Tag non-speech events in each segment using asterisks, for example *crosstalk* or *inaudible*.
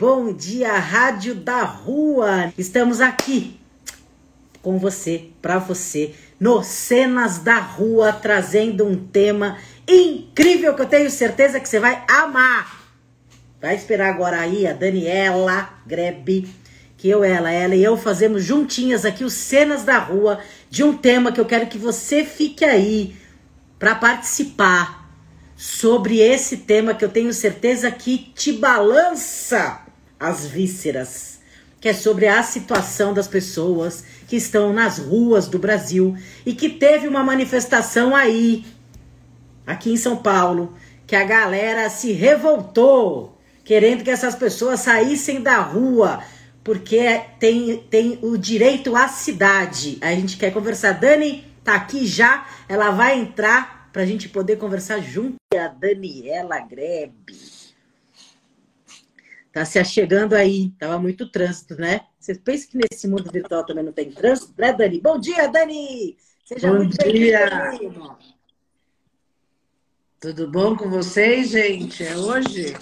Bom dia, Rádio da Rua! Estamos aqui com você, para você, no Cenas da Rua, trazendo um tema incrível que eu tenho certeza que você vai amar. Vai esperar agora aí a Daniela Grebe, que eu, ela, ela e eu fazemos juntinhas aqui os Cenas da Rua de um tema que eu quero que você fique aí para participar sobre esse tema que eu tenho certeza que te balança as vísceras, que é sobre a situação das pessoas que estão nas ruas do Brasil e que teve uma manifestação aí, aqui em São Paulo, que a galera se revoltou, querendo que essas pessoas saíssem da rua, porque tem, tem o direito à cidade. A gente quer conversar. Dani tá aqui já, ela vai entrar para a gente poder conversar junto. A Daniela Grebe. Tá se achegando aí, tava muito trânsito, né? Você pensa que nesse mundo virtual também não tem trânsito, né, Dani? Bom dia, Dani! Seja bom muito dia! Tudo bom com vocês, gente? É hoje?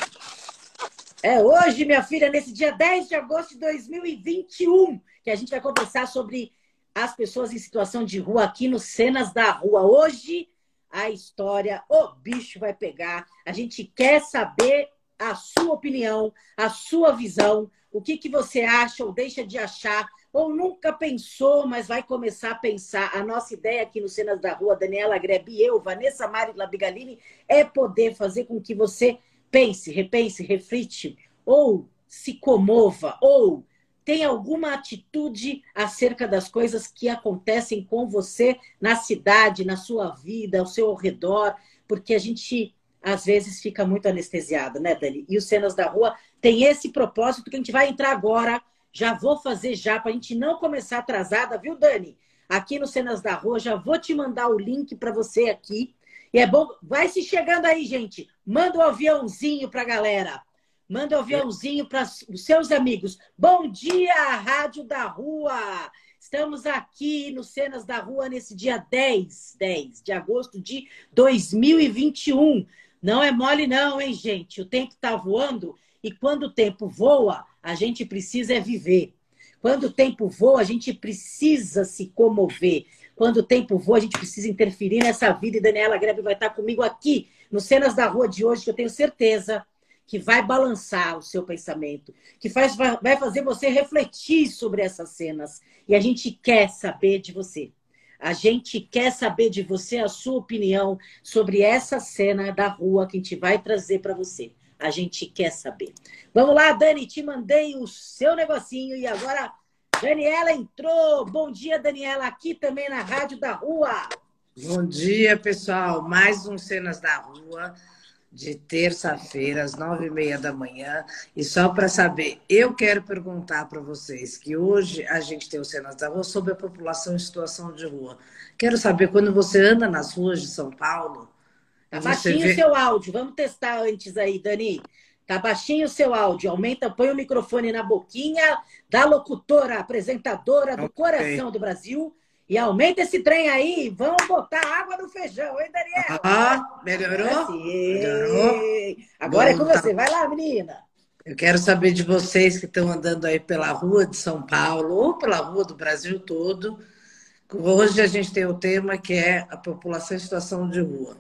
É hoje, minha filha, nesse dia 10 de agosto de 2021, que a gente vai conversar sobre as pessoas em situação de rua aqui no Cenas da Rua. Hoje, a história, o bicho vai pegar. A gente quer saber a sua opinião, a sua visão, o que, que você acha ou deixa de achar, ou nunca pensou, mas vai começar a pensar. A nossa ideia aqui no Cenas da Rua, Daniela Grebe e eu, Vanessa Mari Labigalini, é poder fazer com que você pense, repense, reflite, ou se comova, ou tem alguma atitude acerca das coisas que acontecem com você na cidade, na sua vida, ao seu redor, porque a gente às vezes fica muito anestesiado, né, Dani? E os Cenas da Rua tem esse propósito que a gente vai entrar agora. Já vou fazer já, para a gente não começar atrasada, viu, Dani? Aqui no Cenas da Rua, já vou te mandar o link para você aqui. E é bom, vai se chegando aí, gente. Manda o um aviãozinho para a galera. Manda o um aviãozinho para os seus amigos. Bom dia, Rádio da Rua! Estamos aqui no Cenas da Rua nesse dia 10, 10 de agosto de 2021. Não é mole não, hein, gente? O tempo está voando e quando o tempo voa, a gente precisa é viver. Quando o tempo voa, a gente precisa se comover. Quando o tempo voa, a gente precisa interferir nessa vida. E Daniela Grebe vai estar comigo aqui no Cenas da Rua de hoje, que eu tenho certeza que vai balançar o seu pensamento, que faz, vai fazer você refletir sobre essas cenas. E a gente quer saber de você. A gente quer saber de você a sua opinião sobre essa cena da rua que a gente vai trazer para você. A gente quer saber. Vamos lá, Dani, te mandei o seu negocinho e agora Daniela entrou. Bom dia, Daniela, aqui também na Rádio da Rua. Bom dia, pessoal. Mais um Cenas da Rua de terça-feira, às nove e meia da manhã. E só para saber, eu quero perguntar para vocês que hoje a gente tem o Cenas da Rua sobre a população em situação de rua. Quero saber, quando você anda nas ruas de São Paulo... Tá baixinho vê... o seu áudio. Vamos testar antes aí, Dani. Tá baixinho o seu áudio. Aumenta, põe o microfone na boquinha da locutora, apresentadora do okay. coração do Brasil e aumenta esse trem aí, vamos botar água no feijão, hein, Daniel? Ah, melhorou? melhorou. Agora Bom, é com você. Vai lá, menina. Eu quero saber de vocês que estão andando aí pela rua de São Paulo ou pela rua do Brasil todo. Hoje a gente tem o tema que é a população em situação de rua.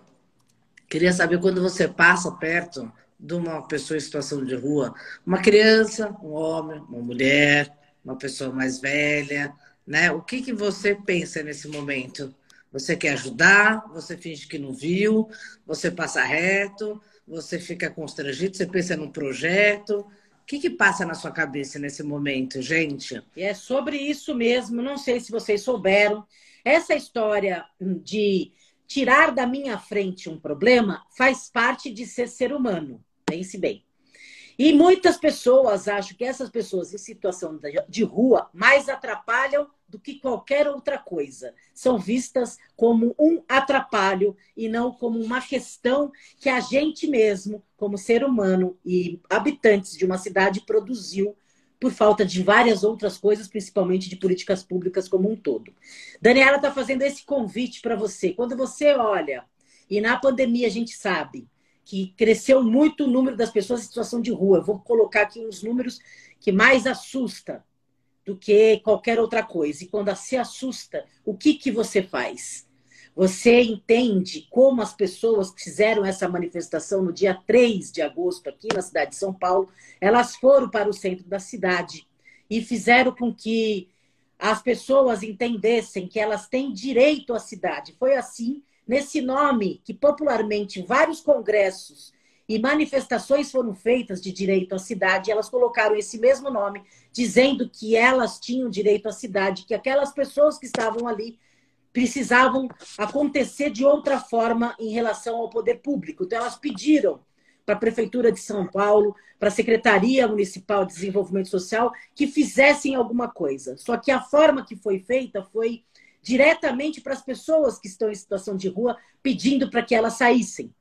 Queria saber quando você passa perto de uma pessoa em situação de rua, uma criança, um homem, uma mulher, uma pessoa mais velha, né? O que, que você pensa nesse momento? Você quer ajudar? Você finge que não viu? Você passa reto? Você fica constrangido? Você pensa num projeto? O que, que passa na sua cabeça nesse momento, gente? É sobre isso mesmo. Não sei se vocês souberam. Essa história de tirar da minha frente um problema faz parte de ser ser humano. Pense bem. E muitas pessoas acham que essas pessoas em situação de rua mais atrapalham do que qualquer outra coisa. São vistas como um atrapalho e não como uma questão que a gente mesmo, como ser humano e habitantes de uma cidade, produziu por falta de várias outras coisas, principalmente de políticas públicas como um todo. Daniela está fazendo esse convite para você. Quando você olha, e na pandemia a gente sabe que cresceu muito o número das pessoas em situação de rua. Eu vou colocar aqui uns números que mais assusta do que qualquer outra coisa. E quando se assusta, o que, que você faz? Você entende como as pessoas que fizeram essa manifestação no dia 3 de agosto, aqui na cidade de São Paulo, elas foram para o centro da cidade e fizeram com que as pessoas entendessem que elas têm direito à cidade. Foi assim nesse nome que popularmente vários congressos e manifestações foram feitas de direito à cidade, elas colocaram esse mesmo nome, dizendo que elas tinham direito à cidade, que aquelas pessoas que estavam ali precisavam acontecer de outra forma em relação ao poder público. Então, elas pediram para a Prefeitura de São Paulo, para a Secretaria Municipal de Desenvolvimento Social, que fizessem alguma coisa. Só que a forma que foi feita foi diretamente para as pessoas que estão em situação de rua, pedindo para que elas saíssem.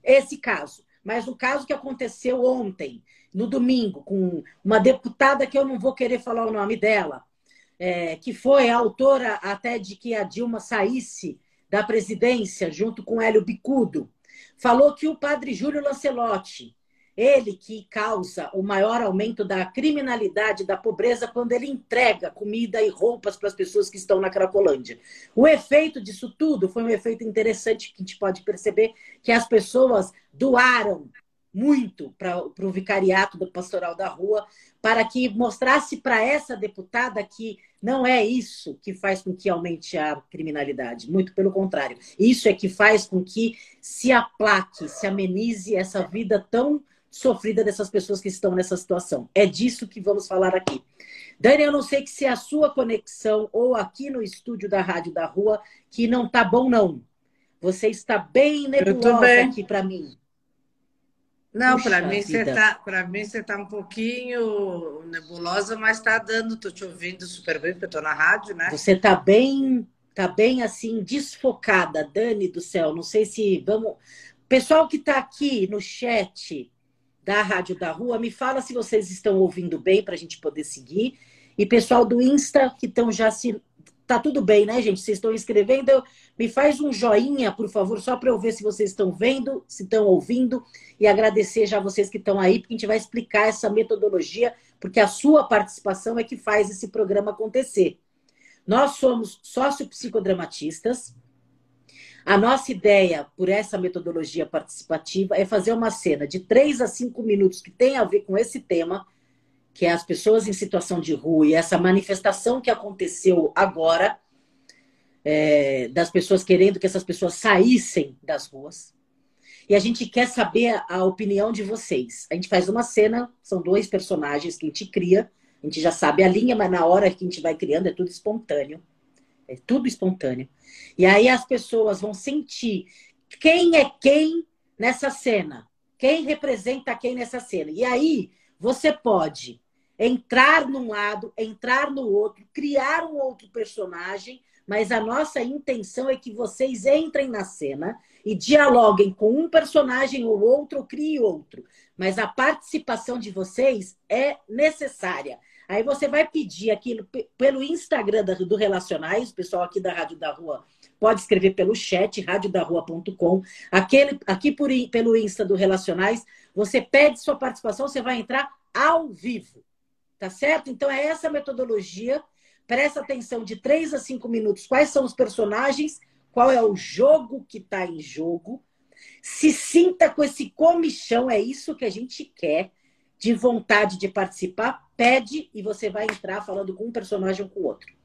Esse caso. Mas o caso que aconteceu ontem, no domingo, com uma deputada que eu não vou querer falar o nome dela, é, que foi a autora até de que a Dilma saísse da presidência junto com Hélio Bicudo, falou que o padre Júlio Lancelotti, ele que causa o maior aumento da criminalidade, da pobreza, quando ele entrega comida e roupas para as pessoas que estão na Cracolândia. O efeito disso tudo foi um efeito interessante que a gente pode perceber que as pessoas doaram muito para o vicariato do Pastoral da Rua, para que mostrasse para essa deputada que não é isso que faz com que aumente a criminalidade, muito pelo contrário. Isso é que faz com que se aplaque, se amenize essa vida tão sofrida dessas pessoas que estão nessa situação. É disso que vamos falar aqui. Dani, eu não sei se é a sua conexão ou aqui no estúdio da Rádio da Rua que não tá bom, não. Você está bem nebulosa bem. aqui para mim. Não, para mim você tá, para mim você tá um pouquinho nebulosa, mas está dando, tô te ouvindo super bem, porque eu tô na rádio, né? Você tá bem, tá bem assim desfocada, Dani do céu. Não sei se vamos, pessoal que está aqui no chat, da Rádio da Rua, me fala se vocês estão ouvindo bem para a gente poder seguir. E pessoal do Insta, que estão já se. Tá tudo bem, né, gente? Vocês estão escrevendo. Me faz um joinha, por favor, só para eu ver se vocês estão vendo, se estão ouvindo. E agradecer já vocês que estão aí, porque a gente vai explicar essa metodologia, porque a sua participação é que faz esse programa acontecer. Nós somos sócio-psicodramatistas. A nossa ideia, por essa metodologia participativa, é fazer uma cena de três a cinco minutos que tem a ver com esse tema, que é as pessoas em situação de rua e essa manifestação que aconteceu agora, é, das pessoas querendo que essas pessoas saíssem das ruas. E a gente quer saber a opinião de vocês. A gente faz uma cena, são dois personagens que a gente cria, a gente já sabe a linha, mas na hora que a gente vai criando é tudo espontâneo. É tudo espontâneo. E aí as pessoas vão sentir quem é quem nessa cena. Quem representa quem nessa cena. E aí você pode entrar num lado, entrar no outro, criar um outro personagem, mas a nossa intenção é que vocês entrem na cena e dialoguem com um personagem ou outro, ou crie outro. Mas a participação de vocês é necessária. Aí você vai pedir aquilo pelo Instagram do Relacionais, o pessoal aqui da Rádio da Rua pode escrever pelo chat, radiodarrua.com. Aqui por, pelo Insta do Relacionais, você pede sua participação, você vai entrar ao vivo. Tá certo? Então é essa metodologia. Presta atenção de 3 a 5 minutos. Quais são os personagens? Qual é o jogo que está em jogo? Se sinta com esse comichão, é isso que a gente quer de vontade de participar, pede e você vai entrar falando com um personagem ou com o outro.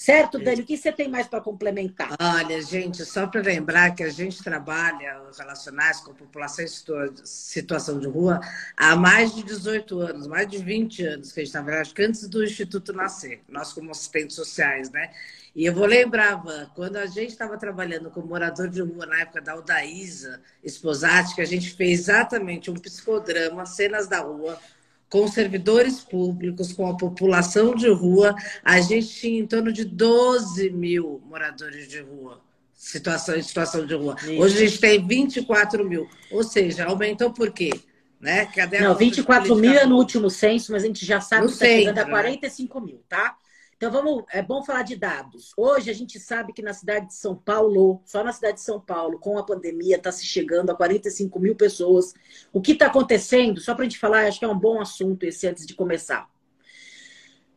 Certo, Dani? O que você tem mais para complementar? Olha, gente, só para lembrar que a gente trabalha relacionados com a população em situação de rua há mais de 18 anos, mais de 20 anos que a gente trabalha, acho que antes do Instituto nascer, nós como assistentes sociais, né? E eu vou lembrar, Van, quando a gente estava trabalhando com morador de rua na época da Aldaísa Esposati, que a gente fez exatamente um psicodrama, cenas da rua, com servidores públicos, com a população de rua, a gente tinha em torno de 12 mil moradores de rua, situação, em situação de rua. Isso. Hoje a gente tem 24 mil. Ou seja, aumentou por quê? Né? Cadê Não, 24 mil é no último censo, mas a gente já sabe no que está chegando a 45 né? mil, tá? Então vamos, é bom falar de dados. Hoje a gente sabe que na cidade de São Paulo, só na cidade de São Paulo, com a pandemia, está se chegando a 45 mil pessoas. O que está acontecendo? Só para a gente falar, acho que é um bom assunto esse antes de começar.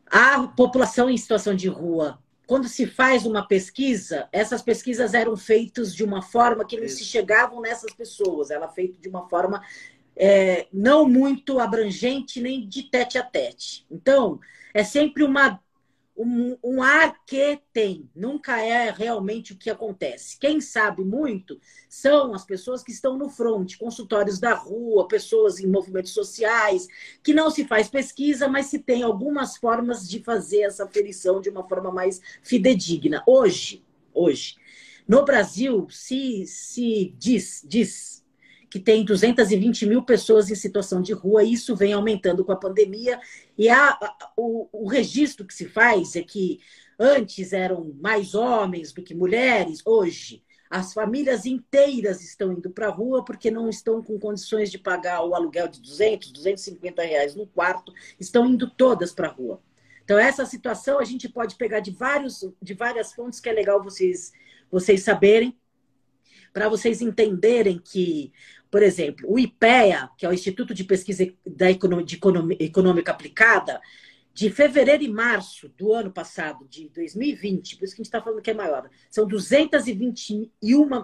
A população em situação de rua, quando se faz uma pesquisa, essas pesquisas eram feitas de uma forma que não se chegavam nessas pessoas. Ela é feita de uma forma é, não muito abrangente nem de tete a tete. Então, é sempre uma um, um, ar que tem, nunca é realmente o que acontece. Quem sabe muito são as pessoas que estão no front, consultórios da rua, pessoas em movimentos sociais, que não se faz pesquisa, mas se tem algumas formas de fazer essa aferição de uma forma mais fidedigna. Hoje, hoje, no Brasil, se, se diz, diz que tem 220 mil pessoas em situação de rua, e isso vem aumentando com a pandemia. E a, o, o registro que se faz é que antes eram mais homens do que mulheres, hoje as famílias inteiras estão indo para a rua porque não estão com condições de pagar o aluguel de 200, 250 reais no quarto, estão indo todas para a rua. Então, essa situação a gente pode pegar de, vários, de várias fontes que é legal vocês, vocês saberem, para vocês entenderem que por exemplo, o IPEA, que é o Instituto de Pesquisa da Economia, Econômica Aplicada, de fevereiro e março do ano passado, de 2020, por isso que a gente está falando que é maior, são 221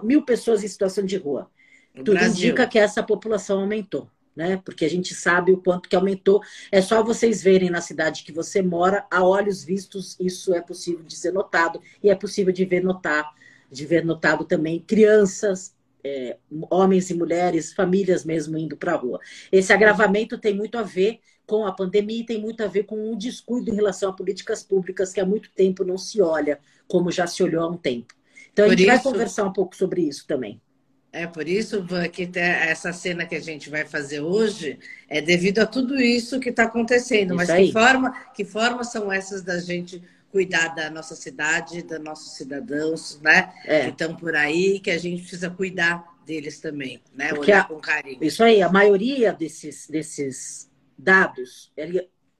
mil pessoas em situação de rua. No Tudo Brasil. indica que essa população aumentou, né? Porque a gente sabe o quanto que aumentou. É só vocês verem na cidade que você mora, a olhos vistos, isso é possível de ser notado, e é possível de ver notar, de ver notado também crianças, é, homens e mulheres, famílias mesmo indo para a rua. Esse agravamento tem muito a ver com a pandemia e tem muito a ver com um descuido em relação a políticas públicas que há muito tempo não se olha, como já se olhou há um tempo. Então, a gente isso, vai conversar um pouco sobre isso também. É por isso que essa cena que a gente vai fazer hoje é devido a tudo isso que está acontecendo. Isso Mas que forma, que forma são essas da gente cuidar da nossa cidade, dos nossos cidadãos, né? É. Que estão por aí, que a gente precisa cuidar deles também, né? Porque Olhar a, com carinho. Isso aí, a maioria desses, desses dados,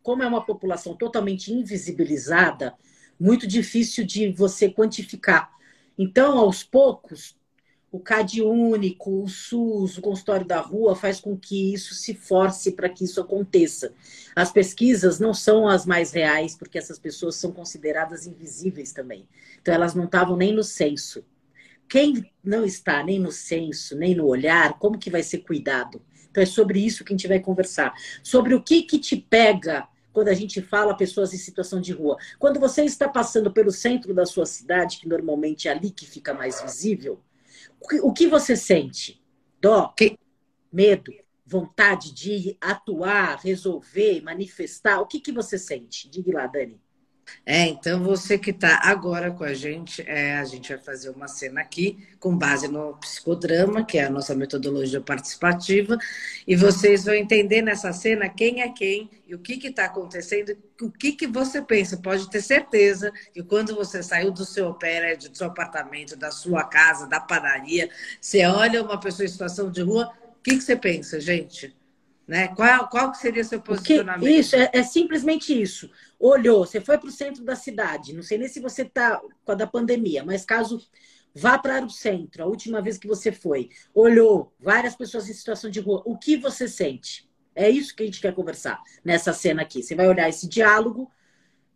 como é uma população totalmente invisibilizada, muito difícil de você quantificar. Então, aos poucos, o CAD único, o SUS, o consultório da rua faz com que isso se force para que isso aconteça. As pesquisas não são as mais reais, porque essas pessoas são consideradas invisíveis também. Então, elas não estavam nem no censo. Quem não está nem no censo, nem no olhar, como que vai ser cuidado? Então, é sobre isso que a gente vai conversar. Sobre o que, que te pega quando a gente fala pessoas em situação de rua. Quando você está passando pelo centro da sua cidade, que normalmente é ali que fica mais visível, o que você sente? Dó, que... medo, vontade de atuar, resolver, manifestar? O que, que você sente? Diga lá, Dani. É, então você que está agora com a gente, é, a gente vai fazer uma cena aqui com base no psicodrama, que é a nossa metodologia participativa, e vocês vão entender nessa cena quem é quem e o que está acontecendo, o que, que você pensa. Pode ter certeza que quando você saiu do seu prédio, do seu apartamento, da sua casa, da padaria, você olha uma pessoa em situação de rua, o que, que você pensa, gente? Né? Qual, qual seria seu posicionamento? Porque isso, é, é, simplesmente isso. Olhou, você foi para o centro da cidade, não sei nem se você está com a da pandemia, mas caso vá para o centro, a última vez que você foi, olhou várias pessoas em situação de rua, o que você sente? É isso que a gente quer conversar nessa cena aqui. Você vai olhar esse diálogo,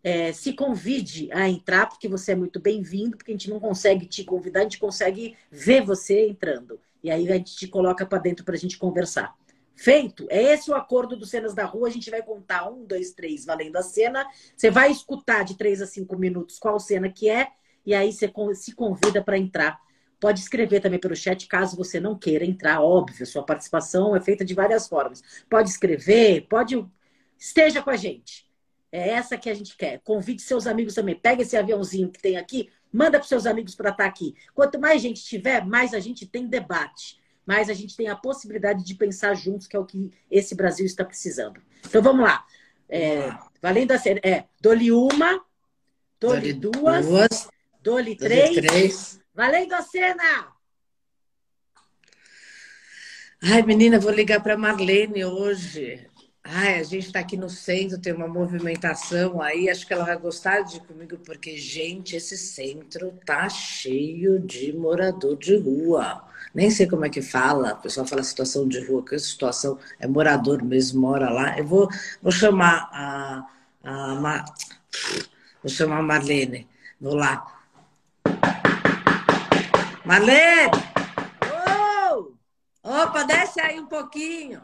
é, se convide a entrar, porque você é muito bem-vindo, porque a gente não consegue te convidar, a gente consegue ver você entrando. E aí a gente te coloca para dentro para a gente conversar. Feito? É esse o acordo dos cenas da rua. A gente vai contar um, dois, três, valendo a cena. Você vai escutar de três a cinco minutos qual cena que é, e aí você se convida para entrar. Pode escrever também pelo chat, caso você não queira entrar, óbvio. Sua participação é feita de várias formas. Pode escrever, pode. Esteja com a gente. É essa que a gente quer. Convide seus amigos também. Pega esse aviãozinho que tem aqui, manda para seus amigos para estar tá aqui. Quanto mais gente tiver, mais a gente tem debate mas a gente tem a possibilidade de pensar juntos, que é o que esse Brasil está precisando. Então vamos lá. É, valendo a ser, é, dole uma, dole duas, duas dole três, três. Valendo a cena! Ai, menina, vou ligar para Marlene hoje. Ai, a gente está aqui no centro, tem uma movimentação aí. Acho que ela vai gostar de ir comigo, porque, gente, esse centro tá cheio de morador de rua. Nem sei como é que fala, o pessoal fala situação de rua, que situação é morador mesmo, mora lá. Eu vou, vou chamar a, a, vou chamar a Marlene. Vou lá. Marlene! Oh! Opa, desce aí um pouquinho.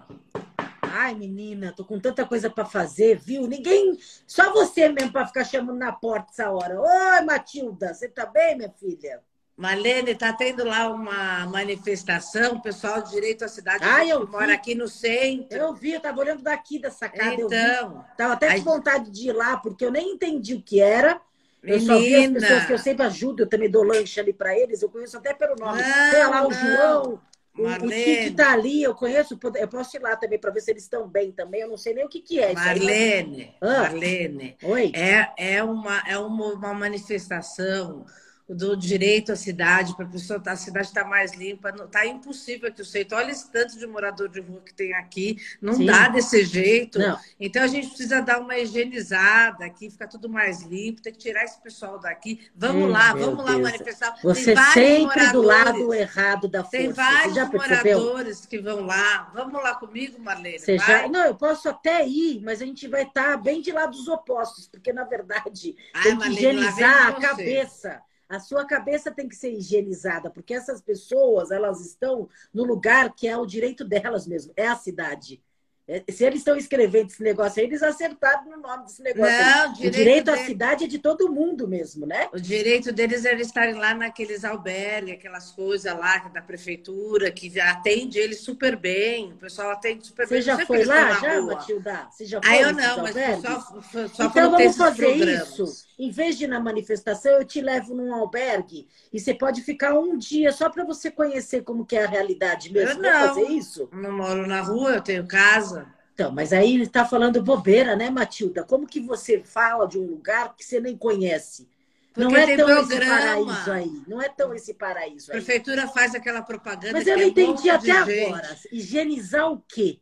Ai, menina, tô com tanta coisa para fazer, viu? Ninguém, só você mesmo para ficar chamando na porta essa hora. Oi, Matilda, você tá bem, minha filha? Marlene, tá tendo lá uma manifestação, pessoal de direito à cidade ah, eu mora vi. aqui no centro. Eu vi, eu tava olhando daqui da sacada. Então, tava até com vontade de ir lá, porque eu nem entendi o que era. Eu Menina. só vi as pessoas que eu sempre ajudo, eu também dou lanche ali para eles, eu conheço até pelo nome. Tem lá o João, Marlene. O, Cid tá ali, eu conheço, eu posso ir lá também para ver se eles estão bem também. Eu não sei nem o que, que é. Marlene, ah. Marlene, Oi? É, é, uma, é uma, uma manifestação do direito à cidade, para a pessoa a cidade estar tá mais limpa. Está impossível aqui o centro. Olha esse tanto de morador de rua que tem aqui. Não Sim. dá desse jeito. Não. Então a gente precisa dar uma higienizada aqui, ficar tudo mais limpo, tem que tirar esse pessoal daqui. Vamos hum, lá, vamos lá manifestar. Você sempre do lado errado da força. Tem vários moradores que vão lá. Vamos lá comigo, Marlene. Você já... Não, eu posso até ir, mas a gente vai estar tá bem de lados opostos, porque na verdade Ai, tem que Marlene, higienizar a cabeça a sua cabeça tem que ser higienizada, porque essas pessoas, elas estão no lugar que é o direito delas mesmo, é a cidade. É, se eles estão escrevendo esse negócio aí, eles acertaram no nome desse negócio. Não, o direito, o direito à cidade é de todo mundo mesmo, né? O direito deles é estarem lá naqueles albergues, aquelas coisas lá da prefeitura, que atende eles super bem. O pessoal atende super Você bem. Já foi lá, já, rua. Matilda? Você já foi ah, eu não, mas só, só Então vamos fazer isso. Em vez de ir na manifestação, eu te levo num albergue e você pode ficar um dia só para você conhecer como que é a realidade mesmo. Eu não, fazer isso? Não moro na rua, eu tenho casa. Então, mas aí ele está falando bobeira, né, Matilda? Como que você fala de um lugar que você nem conhece? Porque não é tão programa. esse paraíso aí. Não é tão esse paraíso aí. A prefeitura faz aquela propaganda. Mas eu não é entendi até agora. Higienizar o quê?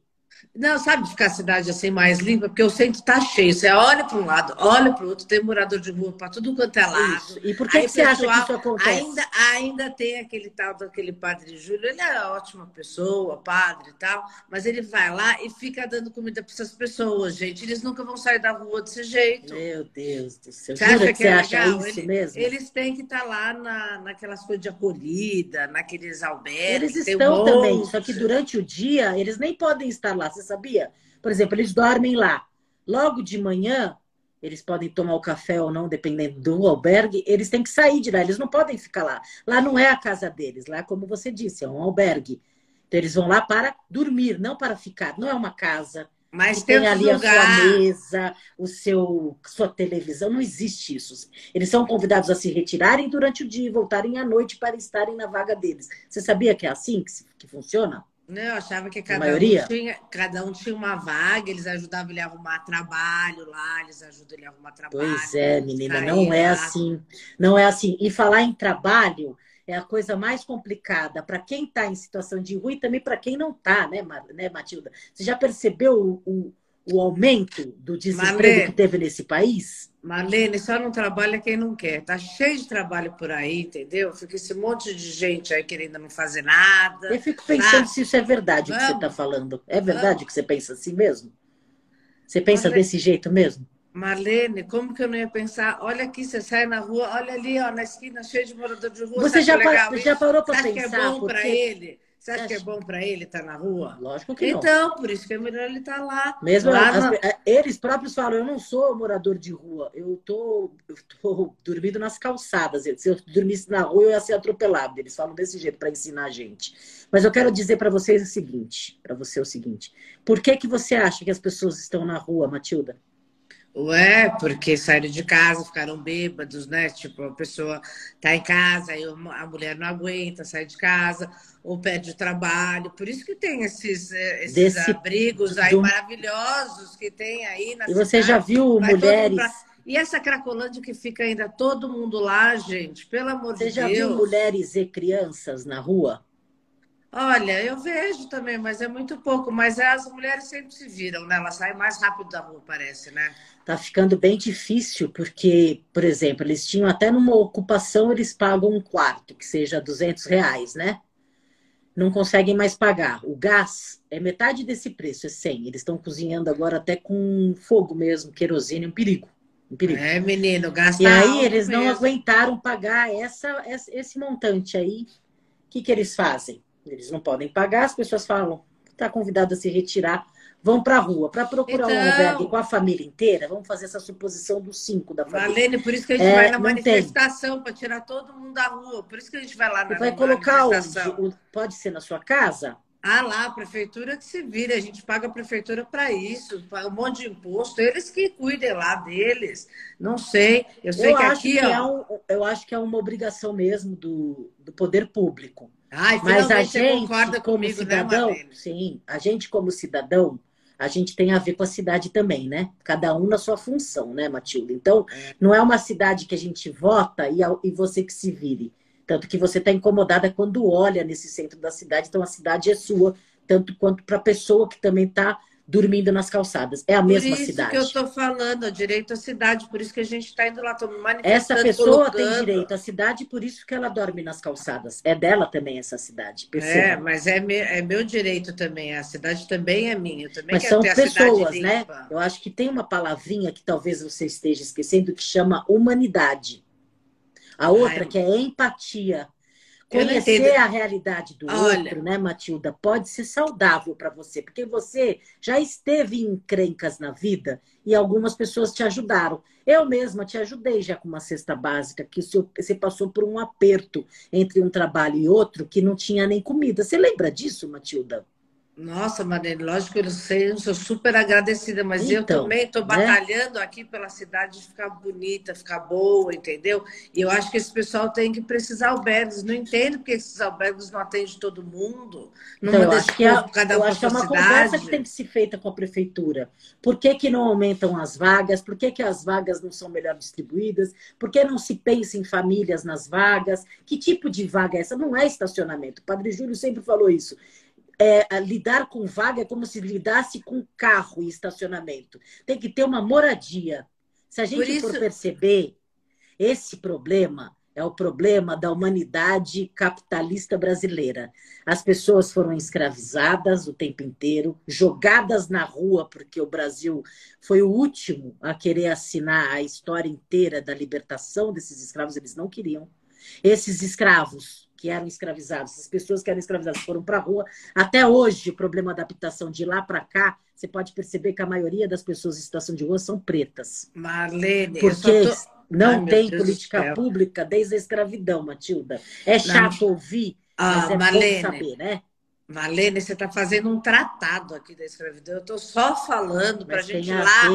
Não, sabe ficar a cidade assim mais limpa? Porque o centro tá cheio. Você olha para um lado, olha para o outro, tem morador de rua para tudo quanto é lado. Isso. E por que, que você pessoal, acha que isso acontece? Ainda, ainda tem aquele tal daquele padre Júlio. Ele é ótima pessoa, padre e tal, mas ele vai lá e fica dando comida para essas pessoas, gente. Eles nunca vão sair da rua desse jeito. Meu Deus do céu. Você acha que, que você é acha legal? isso Ele, mesmo? Eles têm que estar tá lá na, naquelas coisas de acolhida, naqueles albergues. Eles estão um também, só que durante o dia eles nem podem estar lá, você sabia? Por exemplo, eles dormem lá. Logo de manhã, eles podem tomar o café ou não, dependendo do albergue, eles têm que sair de lá, eles não podem ficar lá. Lá não é a casa deles, lá, como você disse, é um albergue. Então, eles vão lá para dormir, não para ficar. Não é uma casa. Mas tem, tem ali lugar. a sua mesa, o seu, sua televisão, não existe isso. Eles são convidados a se retirarem durante o dia e voltarem à noite para estarem na vaga deles. Você sabia que é assim que, que funciona? Não, eu achava que cada um, tinha, cada um tinha uma vaga, eles ajudavam ele a arrumar trabalho lá, eles ajudam ele a arrumar trabalho. Pois é, menina, não é lá. assim. Não é assim. E falar em trabalho é a coisa mais complicada para quem está em situação de rua e também para quem não está, né, né, Matilda? Você já percebeu o, o, o aumento do desemprego Marlene, que teve nesse país? Marlene, só não trabalha quem não quer. Tá cheio de trabalho por aí, entendeu? Fica esse monte de gente aí querendo não fazer nada. Eu fico pensando se isso é verdade o que você está falando. É verdade Vamos. que você pensa assim mesmo? Você pensa Marlene, desse jeito mesmo? Marlene, como que eu não ia pensar? Olha aqui, você sai na rua, olha ali, ó, na esquina, cheio de morador de rua. Você já, legal, já parou para pensar? que é bom para ele? Você acha que é bom para ele estar tá na rua? Lógico que não. Então, por isso que é melhor ele estar tá lá. Mesmo lá as, na... É, eles próprios falam, eu não sou morador de rua, eu tô, eu tô *laughs* dormindo nas calçadas. Se eu dormisse na rua, eu ia ser atropelado. Eles falam desse jeito para ensinar a gente. Mas eu quero dizer para vocês o seguinte, para você o seguinte. Por que que você acha que as pessoas estão na rua, Matilda? Ué, porque saíram de casa, ficaram bêbados, né? Tipo, a pessoa tá em casa, aí a mulher não aguenta, sai de casa, ou perde o trabalho. Por isso que tem esses, eh, esses Desse, abrigos aí do... maravilhosos que tem aí na E cidade. você já viu Vai mulheres... Pra... E essa Cracolândia que fica ainda todo mundo lá, gente, pelo amor você de Deus. Você já viu mulheres e crianças na rua? Olha, eu vejo também, mas é muito pouco. Mas as mulheres sempre se viram, né? Elas saem mais rápido da rua, parece, né? Tá ficando bem difícil, porque, por exemplo, eles tinham até numa ocupação, eles pagam um quarto, que seja 200 reais, né? Não conseguem mais pagar. O gás é metade desse preço, é 100. Eles estão cozinhando agora até com fogo mesmo, querosene, um perigo. Um perigo. É, menino, gasta E aí eles mesmo. não aguentaram pagar essa, esse montante aí. O que, que eles fazem? Eles não podem pagar, as pessoas falam, está convidado a se retirar, vão para a rua para procurar então... um albergue com a família inteira. Vamos fazer essa suposição dos cinco da família. Valene, por isso que a gente é, vai na manifestação para tirar todo mundo da rua. Por isso que a gente vai lá na vai colocar onde? Pode ser na sua casa? Ah lá, a prefeitura que se vira, a gente paga a prefeitura para isso, paga um monte de imposto, eles que cuidem lá deles. Não sei, eu sei eu que aqui. Que ó... é um, eu acho que é uma obrigação mesmo do, do poder público Ai, Mas a gente, concorda como comigo, né, cidadão, né, sim, a gente como cidadão, a gente tem a ver com a cidade também, né? Cada um na sua função, né, Matilda? Então, é. não é uma cidade que a gente vota e, e você que se vire. Tanto que você está incomodada quando olha nesse centro da cidade, então a cidade é sua, tanto quanto para a pessoa que também está dormindo nas calçadas. É a mesma cidade. Por isso que eu estou falando, o direito à cidade, por isso que a gente está indo lá, estamos manifestando. Essa pessoa colocando. tem direito à cidade, por isso que ela dorme nas calçadas. É dela também essa cidade. Perceba. É, mas é, me, é meu direito também. A cidade também é minha. Eu também mas são pessoas, né? Eu acho que tem uma palavrinha que talvez você esteja esquecendo que chama humanidade. A outra Ai, que é empatia. Conhecer a realidade do Olha, outro, né, Matilda, pode ser saudável para você, porque você já esteve em encrencas na vida e algumas pessoas te ajudaram. Eu mesma te ajudei já com uma cesta básica, que você passou por um aperto entre um trabalho e outro que não tinha nem comida. Você lembra disso, Matilda? Nossa, Marlene, lógico que eu sei, eu sou super agradecida, mas então, eu também estou né? batalhando né? aqui pela cidade de ficar bonita, ficar boa, entendeu? E eu acho que esse pessoal tem que precisar albergues. Não entendo porque esses albergues não atendem todo mundo. Não então, eu acho que, é, cada eu acho que é uma cidade. conversa que tem que ser feita com a prefeitura. Por que, que não aumentam as vagas? Por que, que as vagas não são melhor distribuídas? Por que não se pensa em famílias nas vagas? Que tipo de vaga é essa? Não é estacionamento. O Padre Júlio sempre falou isso é, lidar com vaga é como se lidasse com carro e estacionamento. Tem que ter uma moradia. Se a gente isso... for perceber, esse problema é o problema da humanidade capitalista brasileira. As pessoas foram escravizadas o tempo inteiro, jogadas na rua, porque o Brasil foi o último a querer assinar a história inteira da libertação desses escravos, eles não queriam. Esses escravos que eram escravizados, as pessoas que eram escravizadas foram para a rua. Até hoje, o problema da adaptação de lá para cá, você pode perceber que a maioria das pessoas em situação de rua são pretas. Marlene, porque tô... não Ai, tem política pública desde a escravidão, Matilda. É chato não. ouvir, ah, mas é Marlene. bom saber, né? Marlene, você está fazendo um tratado aqui da escravidão. Eu estou só falando para a gente lá.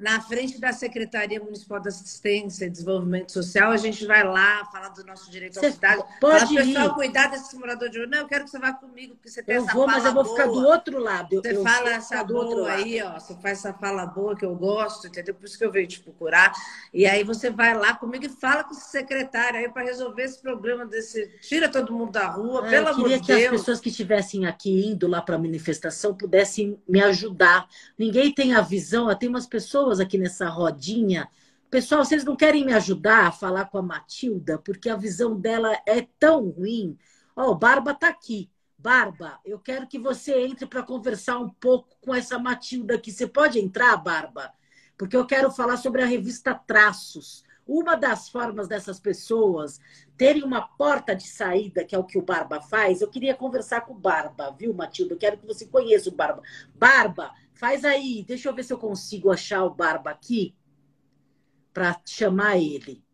Na frente da Secretaria Municipal de Assistência e Desenvolvimento Social, a gente vai lá falar do nosso direito à cidade. Pode falar, pessoal, cuidar desses moradores de rua. Não, eu quero que você vá comigo, porque você tem eu essa vou, fala mas eu vou boa. ficar do outro lado. Você eu fala essa do outro boa lado. aí, ó. Você faz essa fala boa que eu gosto, entendeu? Por isso que eu venho te procurar. E aí você vai lá comigo e fala com esse secretário aí para resolver esse problema desse. Tira todo mundo da rua, é, pelo amor de Deus. Eu queria que as pessoas que estivessem aqui indo lá para a manifestação pudessem me ajudar. Ninguém tem a visão, tem umas pessoas aqui nessa rodinha. Pessoal, vocês não querem me ajudar a falar com a Matilda, porque a visão dela é tão ruim. Ó, oh, Barba tá aqui. Barba, eu quero que você entre para conversar um pouco com essa Matilda aqui. Você pode entrar, Barba? Porque eu quero falar sobre a revista Traços. uma das formas dessas pessoas terem uma porta de saída, que é o que o Barba faz, eu queria conversar com o Barba, viu, Matilda? Eu quero que você conheça o Barba. Barba, faz aí, deixa eu ver se eu consigo achar o Barba aqui para chamar ele.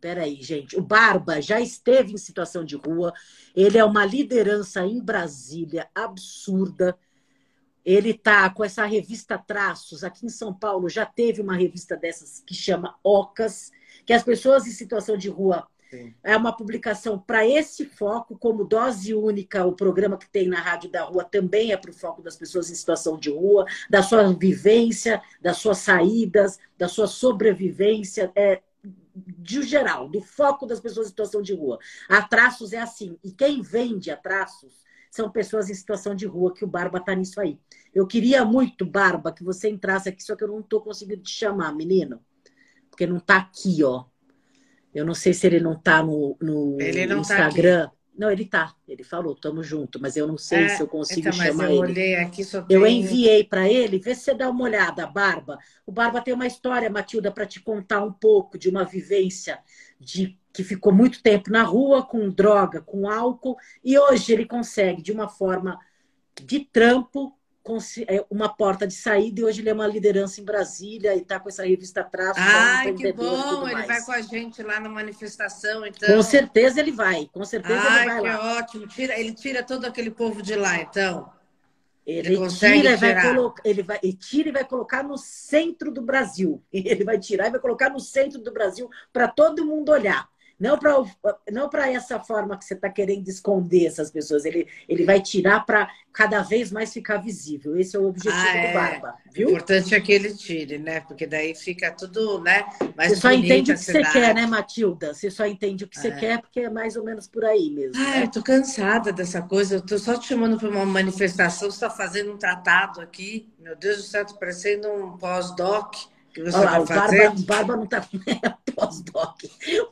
Peraí, gente. O Barba já esteve em situação de rua. Ele é uma liderança em Brasília absurda. Ele tá com essa revista Traços. Aqui em São Paulo já teve uma revista dessas que chama Ocas, que as pessoas em situação de rua Sim. é uma publicação para esse foco, como dose única, o programa que tem na Rádio da Rua também é para o foco das pessoas em situação de rua, da sua vivência, das suas saídas, da sua sobrevivência. É, de geral, do foco das pessoas em situação de rua. A traços é assim. E quem vende a traços são pessoas em situação de rua, que o Barba está nisso aí. Eu queria muito, Barba, que você entrasse aqui, só que eu não estou conseguindo te chamar, menino. Porque não está aqui, ó. Eu não sei se ele não está no, no não tá Instagram. Tá não, ele tá. Ele falou, tamo junto, mas eu não sei é, se eu consigo então, chamar eu ele. Aqui, eu enviei para ele, vê se você dá uma olhada, Barba. O Barba tem uma história, Matilda, para te contar um pouco de uma vivência de que ficou muito tempo na rua com droga, com álcool, e hoje ele consegue, de uma forma de trampo, uma porta de saída e hoje ele é uma liderança em Brasília e está com essa revista Traço. Ai, que bom! Ele vai com a gente lá na manifestação, então. Com certeza ele vai, com certeza Ai, ele vai que lá. ótimo! Tira, ele tira todo aquele povo de lá, então. Ele, ele tira, vai colocar, ele vai, ele tira e vai colocar no centro do Brasil. *laughs* Ele vai tirar e vai colocar no centro do Brasil para todo mundo olhar. Não para não essa forma que você está querendo esconder essas pessoas. Ele, ele vai tirar para cada vez mais ficar visível. Esse é o objetivo ah, é. do Barba. Viu? O importante é que ele tire, né? Porque daí fica tudo, né? Mais você só entende o que você quer, né, Matilda? Você só entende o que é. você quer, porque é mais ou menos por aí mesmo. Ah, né? eu tô cansada dessa coisa. Eu tô só te chamando para uma manifestação, você está fazendo um tratado aqui. Meu Deus do céu, tô parecendo um pós-doc que você Olha lá, o Barba, o Barba não está *laughs* pós-doc.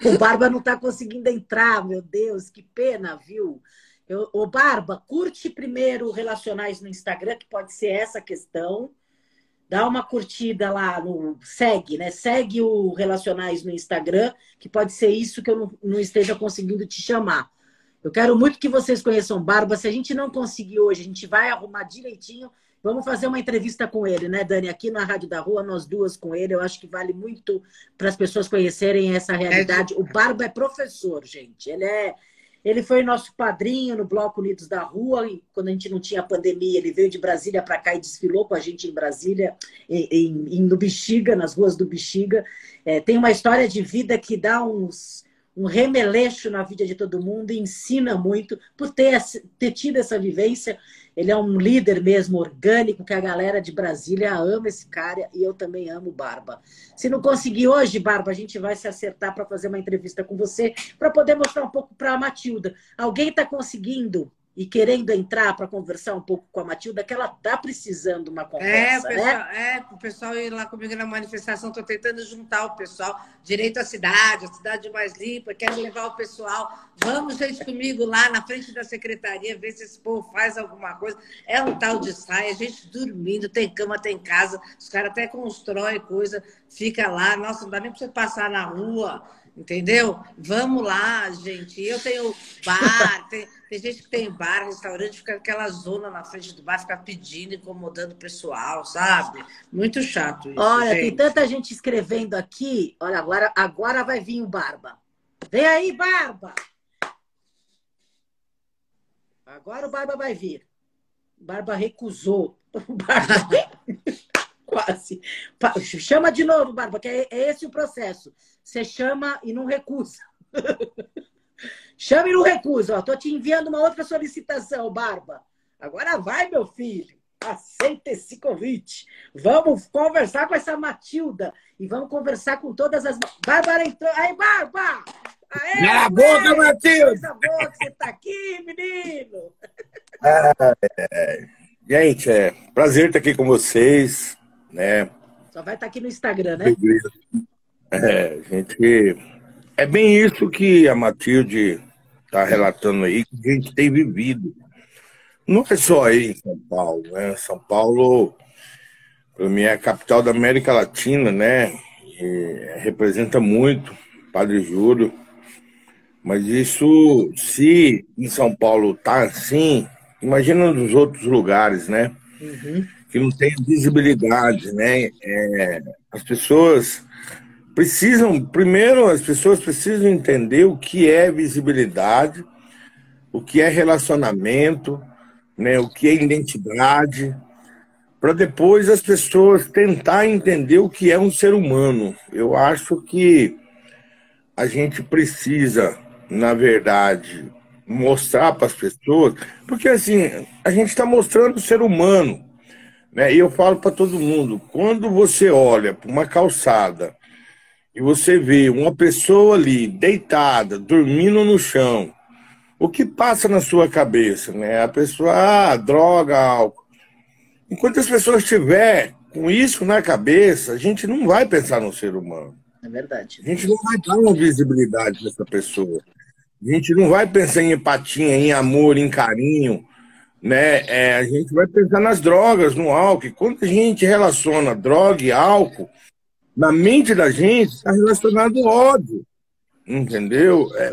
O Barba não está conseguindo entrar, meu Deus, que pena, viu? Eu, o Barba, curte primeiro Relacionais no Instagram, que pode ser essa questão. Dá uma curtida lá no. Segue, né? Segue o Relacionais no Instagram, que pode ser isso que eu não, não esteja conseguindo te chamar. Eu quero muito que vocês conheçam Barba. Se a gente não conseguir hoje, a gente vai arrumar direitinho Vamos fazer uma entrevista com ele, né, Dani? Aqui na Rádio da Rua, nós duas com ele. Eu acho que vale muito para as pessoas conhecerem essa realidade. O Barba é professor, gente. Ele é. Ele foi nosso padrinho no Bloco Unidos da Rua, e quando a gente não tinha pandemia, ele veio de Brasília para cá e desfilou com a gente em Brasília, em, em, no Bexiga, nas ruas do Bexiga. É, tem uma história de vida que dá uns, um remeleixo na vida de todo mundo ensina muito por ter, ter tido essa vivência. Ele é um líder mesmo orgânico, que a galera de Brasília ama esse cara e eu também amo Barba. Se não conseguir hoje, Barba, a gente vai se acertar para fazer uma entrevista com você, para poder mostrar um pouco para a Matilda. Alguém está conseguindo e querendo entrar para conversar um pouco com a Matilda, que ela está precisando uma conversa, é, o pessoal, né? É, o pessoal ir lá comigo na manifestação, estou tentando juntar o pessoal, direito à cidade, a cidade mais limpa, quero levar o pessoal. Vamos, gente, comigo lá na frente da secretaria, ver se esse povo faz alguma coisa. É um tal de saia, gente dormindo, tem cama, tem casa, os caras até constroem coisa, fica lá, nossa, não dá nem para você passar na rua. Entendeu? Vamos lá, gente. Eu tenho bar, tem, tem, gente que tem bar, restaurante, fica aquela zona na frente do bar, fica pedindo, incomodando o pessoal, sabe? Muito chato isso. Olha, gente. tem tanta gente escrevendo aqui. Olha, agora, agora vai vir o Barba. Vem aí, Barba! Agora o Barba vai vir. Barba recusou. *laughs* Barba. *laughs* Quase. Chama de novo, Barba, que é, é esse o processo. Você chama e não recusa. *laughs* chama e não recusa. Tô te enviando uma outra solicitação, Barba. Agora vai, meu filho. Aceita esse convite. Vamos conversar com essa Matilda. E vamos conversar com todas as. Bárbara entrou. Aí, Barba! Aê, Minha boca, Matilda! boa que você tá aqui, menino! É, gente, é prazer estar aqui com vocês né? Só vai estar aqui no Instagram, né? É, gente, é bem isso que a Matilde está relatando aí, que a gente tem vivido. Não é só aí em São Paulo, né? São Paulo, para mim, é a capital da América Latina, né? representa muito, Padre Júlio. Mas isso, se em São Paulo tá assim, imagina nos outros lugares, né? Uhum. Que não tem visibilidade, né? É, as pessoas precisam, primeiro, as pessoas precisam entender o que é visibilidade, o que é relacionamento, né? O que é identidade, para depois as pessoas tentar entender o que é um ser humano. Eu acho que a gente precisa, na verdade, mostrar para as pessoas, porque assim, a gente está mostrando o ser humano. Né? E eu falo para todo mundo: quando você olha para uma calçada e você vê uma pessoa ali deitada, dormindo no chão, o que passa na sua cabeça? Né? A pessoa, ah, droga, álcool. Enquanto as pessoas estiver com isso na cabeça, a gente não vai pensar no ser humano. É verdade. A gente não vai dar uma visibilidade para essa pessoa. A gente não vai pensar em empatia, em amor, em carinho. Né? É, a gente vai pensar nas drogas, no álcool. Quando a gente relaciona droga e álcool, na mente da gente está relacionado ódio. Entendeu? É,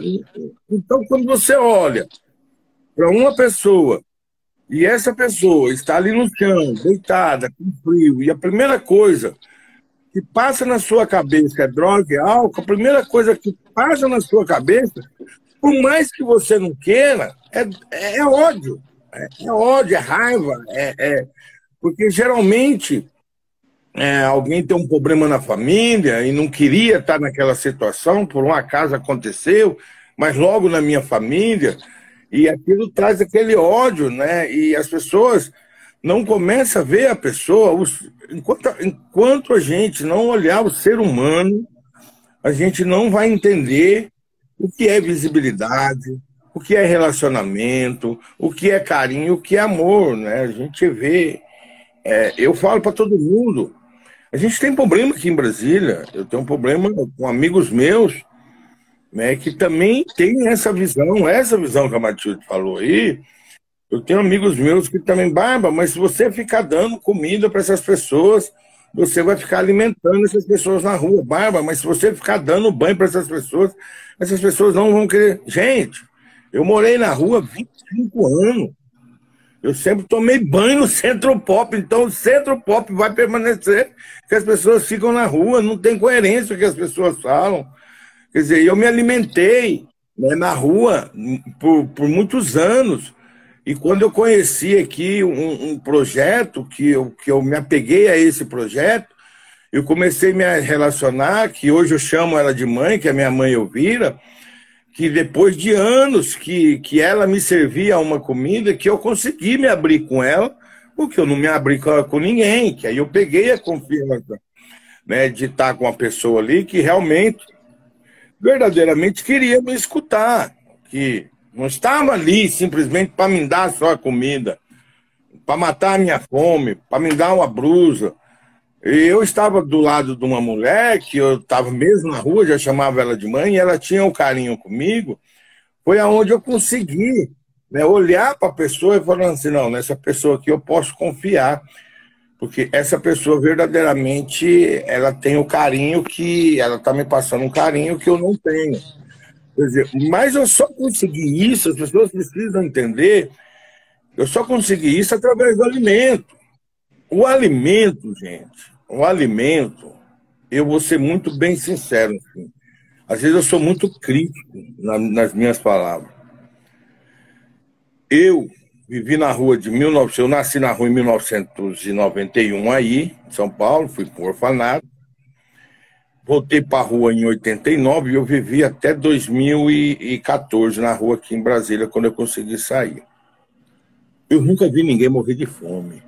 então, quando você olha para uma pessoa e essa pessoa está ali no chão, deitada, com frio, e a primeira coisa que passa na sua cabeça é droga e álcool, a primeira coisa que passa na sua cabeça, por mais que você não queira, é, é, é ódio. É, é, ódio, é raiva. É, é porque geralmente é, alguém tem um problema na família e não queria estar naquela situação, por um acaso aconteceu, mas logo na minha família e aquilo traz aquele ódio, né? E as pessoas não começam a ver a pessoa. Os, enquanto, enquanto a gente não olhar o ser humano, a gente não vai entender o que é visibilidade, o que é relacionamento, o que é carinho, o que é amor, né? A gente vê. É, eu falo para todo mundo. A gente tem problema aqui em Brasília. Eu tenho um problema com amigos meus né, que também tem essa visão, essa visão que a Matilde falou aí. Eu tenho amigos meus que também, barba, mas se você ficar dando comida para essas pessoas, você vai ficar alimentando essas pessoas na rua. Barba, mas se você ficar dando banho para essas pessoas, essas pessoas não vão querer. Gente, eu morei na rua 25 anos. Eu sempre tomei banho no Centro Pop, então o Centro Pop vai permanecer, que as pessoas ficam na rua, não tem coerência o que as pessoas falam. Quer dizer, eu me alimentei né, na rua por, por muitos anos. E quando eu conheci aqui um, um, projeto, que eu, que eu me apeguei a esse projeto, eu comecei a me relacionar, que hoje eu chamo ela de mãe, que é minha mãe Elvira, que depois de anos que, que ela me servia uma comida, que eu consegui me abrir com ela, porque eu não me abri com, com ninguém, que aí eu peguei a confiança né, de estar com uma pessoa ali que realmente verdadeiramente queria me escutar, que não estava ali simplesmente para me dar só a comida, para matar a minha fome, para me dar uma brusa. E eu estava do lado de uma mulher que eu estava mesmo na rua, já chamava ela de mãe, e ela tinha um carinho comigo. Foi aonde eu consegui né, olhar para a pessoa e falar assim: não, nessa pessoa aqui eu posso confiar porque essa pessoa verdadeiramente ela tem o carinho que ela está me passando um carinho que eu não tenho. Quer dizer, mas eu só consegui isso, as pessoas precisam entender, eu só consegui isso através do alimento. O alimento, gente, o alimento, eu vou ser muito bem sincero. Assim. Às vezes eu sou muito crítico na, nas minhas palavras. Eu Vivi na rua de 1900, eu nasci na rua em 1991 aí, em São Paulo, fui para orfanato. Voltei para a rua em 89 e eu vivi até 2014 na rua aqui em Brasília, quando eu consegui sair. Eu nunca vi ninguém morrer de fome.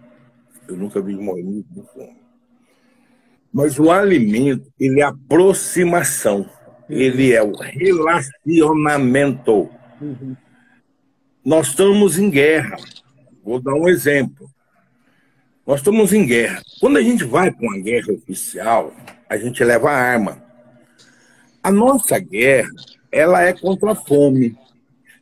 Eu nunca vi morrer de fome. Mas o alimento, ele é aproximação. Ele é o relacionamento. Uhum. Nós estamos em guerra. Vou dar um exemplo. Nós estamos em guerra. Quando a gente vai para uma guerra oficial, a gente leva arma. A nossa guerra, ela é contra a fome.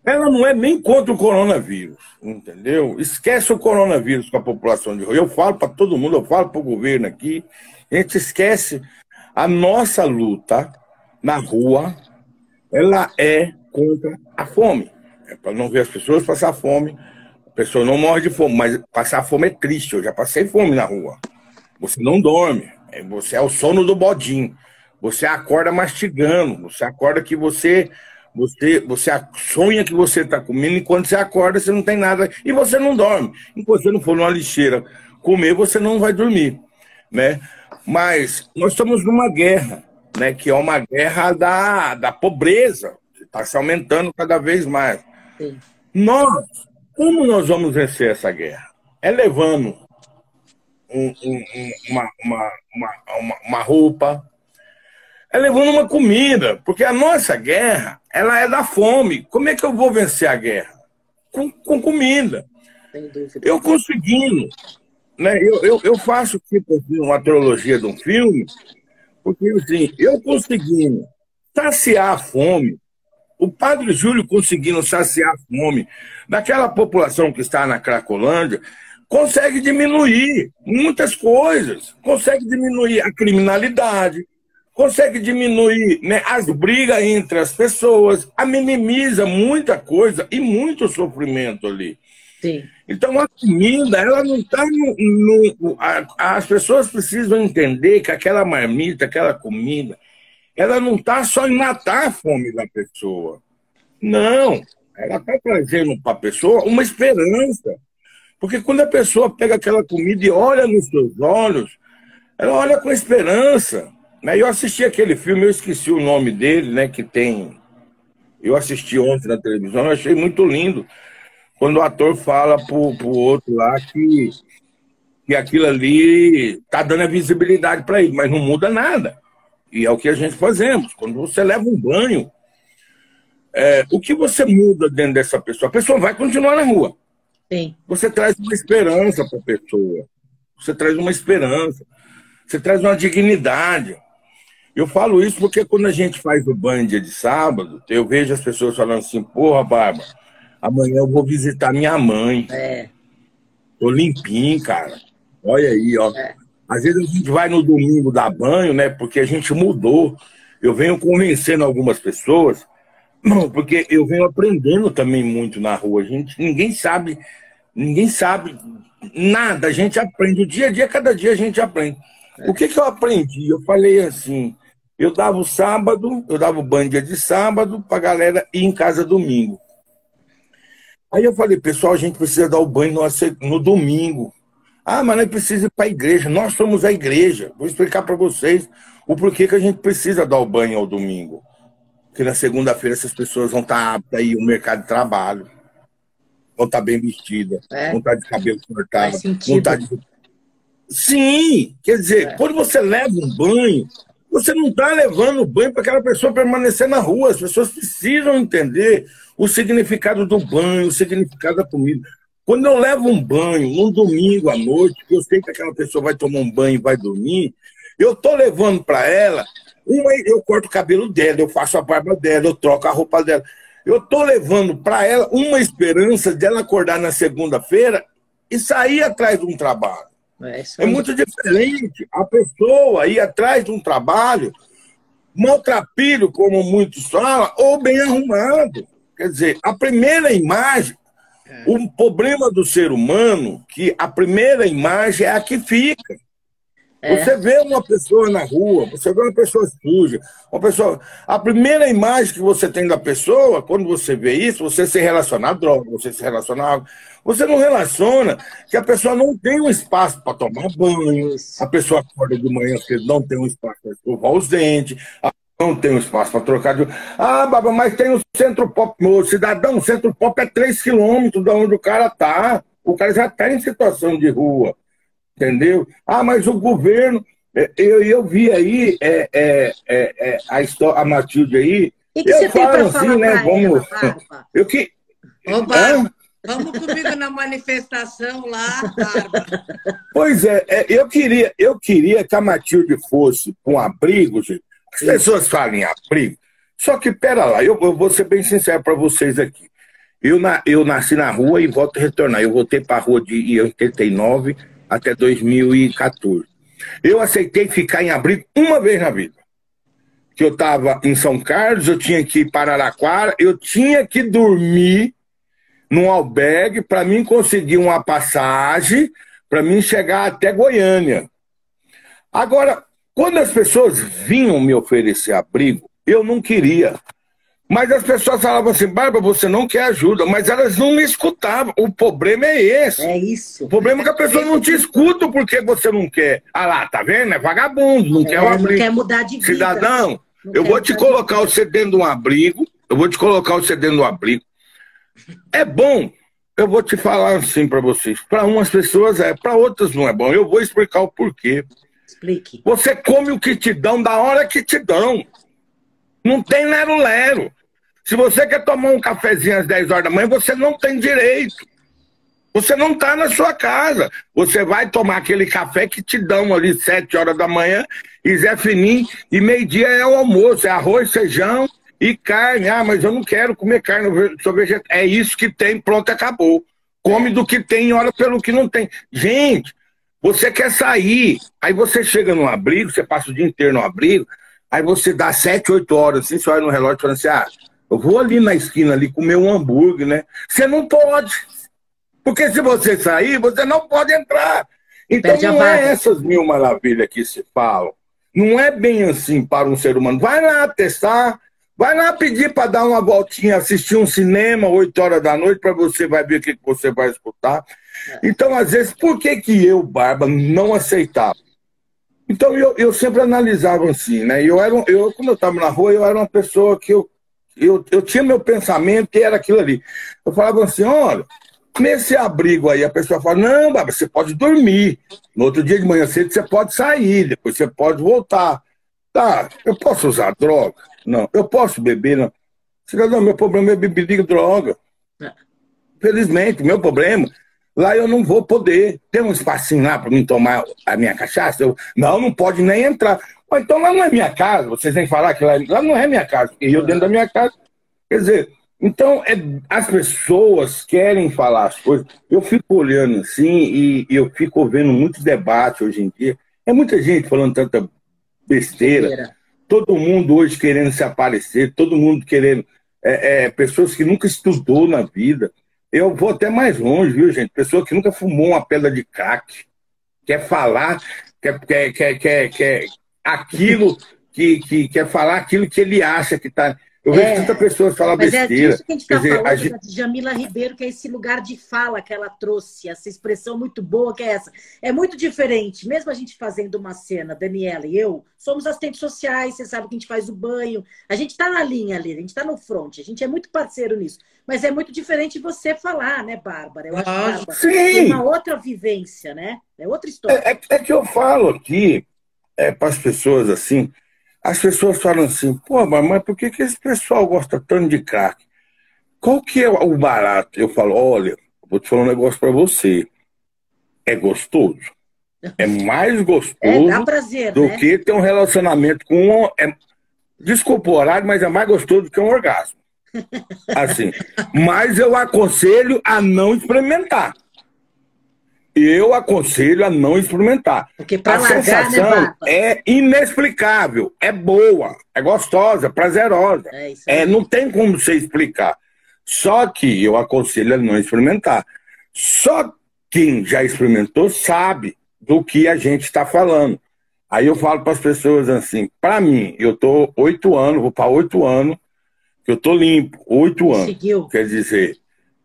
Ela não é nem contra o coronavírus, entendeu? Esquece o coronavírus com a população de rua. Eu falo para todo mundo, eu falo para o governo aqui, a gente esquece A nossa luta na rua, ela é contra a fome. É para não ver as pessoas passar fome. A pessoa não morre de fome, mas passar fome é triste. Eu já passei fome na rua. Você não dorme. É, você é o sono do bodinho. Você acorda mastigando. Você acorda que você você, você sonha que você está comendo e quando você acorda você não tem nada e você não dorme. Enquanto você não for numa lixeira comer, você não vai dormir, né? Mas nós estamos numa guerra, né? Que é uma guerra da, da pobreza, está se aumentando cada vez mais. Sim. Nós, como nós vamos vencer essa guerra? É levando um, um, uma, uma, uma, uma roupa, é levando uma comida, porque a nossa guerra, ela é da fome. Como é que eu vou vencer a guerra? Com, com comida. Eu conseguindo, né? Eu, eu, eu faço tipo assim, uma trilogia de um filme, porque assim, eu conseguindo saciar a fome, o padre Júlio conseguindo saciar a fome daquela população que está na Cracolândia, consegue diminuir muitas coisas, consegue diminuir a criminalidade, consegue diminuir né, as brigas entre as pessoas, a minimiza muita coisa e muito sofrimento ali. Sim. Então a comida, ela não está no. no a, as pessoas precisam entender que aquela marmita, aquela comida, ela não está só em matar a fome da pessoa. Não, ela está trazendo para a pessoa uma esperança. Porque quando a pessoa pega aquela comida e olha nos seus olhos, ela olha com esperança. Né? Eu assisti aquele filme, eu esqueci o nome dele, né? Que tem. Eu assisti ontem na televisão, eu achei muito lindo. Quando o ator fala pro, pro outro lá que, que aquilo ali tá dando a visibilidade para ele, mas não muda nada. E é o que a gente fazemos. Quando você leva um banho, é, o que você muda dentro dessa pessoa? A pessoa vai continuar na rua. Sim. Você traz uma esperança para a pessoa. Você traz uma esperança. Você traz uma dignidade. Eu falo isso porque quando a gente faz o banho dia de sábado, eu vejo as pessoas falando assim, porra, Barba, amanhã eu vou visitar minha mãe. É. Tô limpinho, cara. Olha aí, ó. É. Às vezes a gente vai no domingo dar banho, né? Porque a gente mudou. Eu venho convencendo algumas pessoas, porque eu venho aprendendo também muito na rua. A gente, ninguém sabe, ninguém sabe nada. A gente aprende. O dia a dia, cada dia a gente aprende. É. O que, que eu aprendi? Eu falei assim, eu dava o sábado, eu dava o banho dia de sábado para a galera ir em casa domingo. Aí eu falei, pessoal, a gente precisa dar o banho no, no domingo. Ah, mas nós precisamos ir para a igreja. Nós somos a igreja. Vou explicar para vocês o porquê que a gente precisa dar o banho ao domingo. Porque na segunda-feira essas pessoas vão estar tá aptas aí no mercado de trabalho. Vão estar tá bem vestidas. É. Vão estar tá de cabelo cortado. Vão estar de... Sim! Quer dizer, é. quando você leva um banho, você não está levando banho para aquela pessoa permanecer na rua. As pessoas precisam entender o significado do banho, o significado da comida. Quando eu levo um banho num domingo à noite, que eu sei que aquela pessoa vai tomar um banho e vai dormir, eu estou levando para ela, uma, eu corto o cabelo dela, eu faço a barba dela, eu troco a roupa dela. Eu estou levando para ela uma esperança dela acordar na segunda-feira e sair atrás de um trabalho. É, é muito diferente a pessoa ir atrás de um trabalho maltrapilho, como muitos falam, ou bem arrumado. Quer dizer, a primeira imagem, é. o problema do ser humano, que a primeira imagem é a que fica. É. Você vê uma pessoa na rua, você vê uma pessoa suja, uma pessoa. A primeira imagem que você tem da pessoa, quando você vê isso, você se relaciona à droga, você se relaciona Você não relaciona que a pessoa não tem um espaço para tomar banho, a pessoa acorda de manhã cedo, não tem um espaço para escovar os dentes, não tem um espaço para trocar de. Ah, baba, mas tem o centro pop. Meu cidadão, o centro pop é 3 quilômetros de onde o cara tá. O cara já está em situação de rua entendeu? Ah, mas o governo. É, eu, eu vi aí é, é, é, é a, história, a Matilde aí. E que eu você falo tem assim, né? Vamos. Ela, *laughs* eu que. Ô, Bárbara, vamos comigo na manifestação lá, Bárbara. Pois é, é, eu queria, eu queria que a Matilde fosse com um abrigo, gente. As pessoas falam em abrigo. Só que, pera lá, eu, eu vou ser bem sincero para vocês aqui. Eu, na, eu nasci na rua e volto a retornar. Eu voltei para a rua de, em 89 até 2014. Eu aceitei ficar em abrigo uma vez na vida. Que eu estava em São Carlos, eu tinha que ir para Araraquara, eu tinha que dormir num albergue para mim conseguir uma passagem para mim chegar até Goiânia. Agora, quando as pessoas vinham me oferecer abrigo, eu não queria. Mas as pessoas falavam assim, Bárbara, você não quer ajuda, mas elas não me escutavam. O problema é esse. É isso. O problema é que a pessoa não te escuta porque você não quer. Ah lá, tá vendo? É vagabundo, não é, quer um abrigo. Não quer mudar de vida. Cidadão, não eu vou te colocar você dentro de um abrigo, eu vou te colocar você dentro de um abrigo. É bom, eu vou te falar assim para vocês. Para umas pessoas é, para outras não é bom. Eu vou explicar o porquê. Explique. Você come o que te dão da hora que te dão. Não tem lero-lero. Se você quer tomar um cafezinho às 10 horas da manhã, você não tem direito. Você não está na sua casa. Você vai tomar aquele café que te dão ali 7 horas da manhã, e Zé Fininho, e meio-dia é o almoço, é arroz, feijão e carne. Ah, mas eu não quero comer carne, eu sou vegetariano. É isso que tem, pronto, acabou. Come do que tem, ora pelo que não tem. Gente, você quer sair, aí você chega no abrigo, você passa o dia inteiro no abrigo, Aí você dá sete, oito horas, assim, você olha no relógio e fala assim, ah, eu vou ali na esquina ali comer um hambúrguer, né? Você não pode. Porque se você sair, você não pode entrar. Então não é essas mil maravilhas que se falam. Não é bem assim para um ser humano. Vai lá testar, vai lá pedir para dar uma voltinha, assistir um cinema, oito horas da noite, para você vai ver o que você vai escutar. É. Então, às vezes, por que, que eu, Barba, não aceitava? Então eu, eu sempre analisava assim, né? Eu era, eu, quando eu estava na rua, eu era uma pessoa que eu, eu, eu tinha meu pensamento e era aquilo ali. Eu falava assim, olha, nesse abrigo aí, a pessoa fala, não, Bárbara, você pode dormir. No outro dia de manhã cedo você pode sair, depois você pode voltar. Tá, eu posso usar droga? Não. Eu posso beber? Não. Cidadão, meu problema é beber droga. É. Felizmente, meu problema Lá eu não vou poder. Tem um espacinho lá para mim tomar a minha cachaça? Eu, não, não pode nem entrar. Mas então lá não é minha casa. Vocês vêm falar que lá, lá não é minha casa. E eu dentro da minha casa. Quer dizer, então é, as pessoas querem falar as coisas. Eu fico olhando assim e, e eu fico vendo muitos debates hoje em dia. É muita gente falando tanta besteira. besteira. Todo mundo hoje querendo se aparecer, todo mundo querendo. É, é, pessoas que nunca estudou na vida. Eu vou até mais longe, viu, gente? Pessoa que nunca fumou uma pedra de crack, quer falar, quer, quer, quer, quer, quer aquilo, que, que quer falar aquilo que ele acha que está eu vejo é, tanta pessoa falar mas besteira. É disso que a gente está falando, a gente... Jamila Ribeiro, que é esse lugar de fala que ela trouxe, essa expressão muito boa que é essa. É muito diferente, mesmo a gente fazendo uma cena, Daniela e eu, somos assistentes sociais, você sabe que a gente faz o banho, a gente está na linha ali, a gente está no front, a gente é muito parceiro nisso. Mas é muito diferente você falar, né, Bárbara? Eu acho ah, Bárbara, sim. tem uma outra vivência, né? É outra história. É, é, é que eu falo aqui é, para as pessoas assim as pessoas falam assim, pô, mas por que, que esse pessoal gosta tanto de crack? Qual que é o barato? Eu falo, olha, vou te falar um negócio para você. É gostoso. É *laughs* mais gostoso é, prazer, do né? que ter um relacionamento com um. É, desculpa o horário, mas é mais gostoso do que um orgasmo. Assim. mas eu aconselho a não experimentar eu aconselho a não experimentar. Porque a largar, né, sensação né, é inexplicável, é boa, é gostosa, prazerosa. É, é não tem como você explicar. Só que eu aconselho a não experimentar. Só quem já experimentou sabe do que a gente está falando. Aí eu falo para as pessoas assim: para mim, eu tô oito anos, vou para oito anos, que eu tô limpo, oito anos. Seguiu. Quer dizer,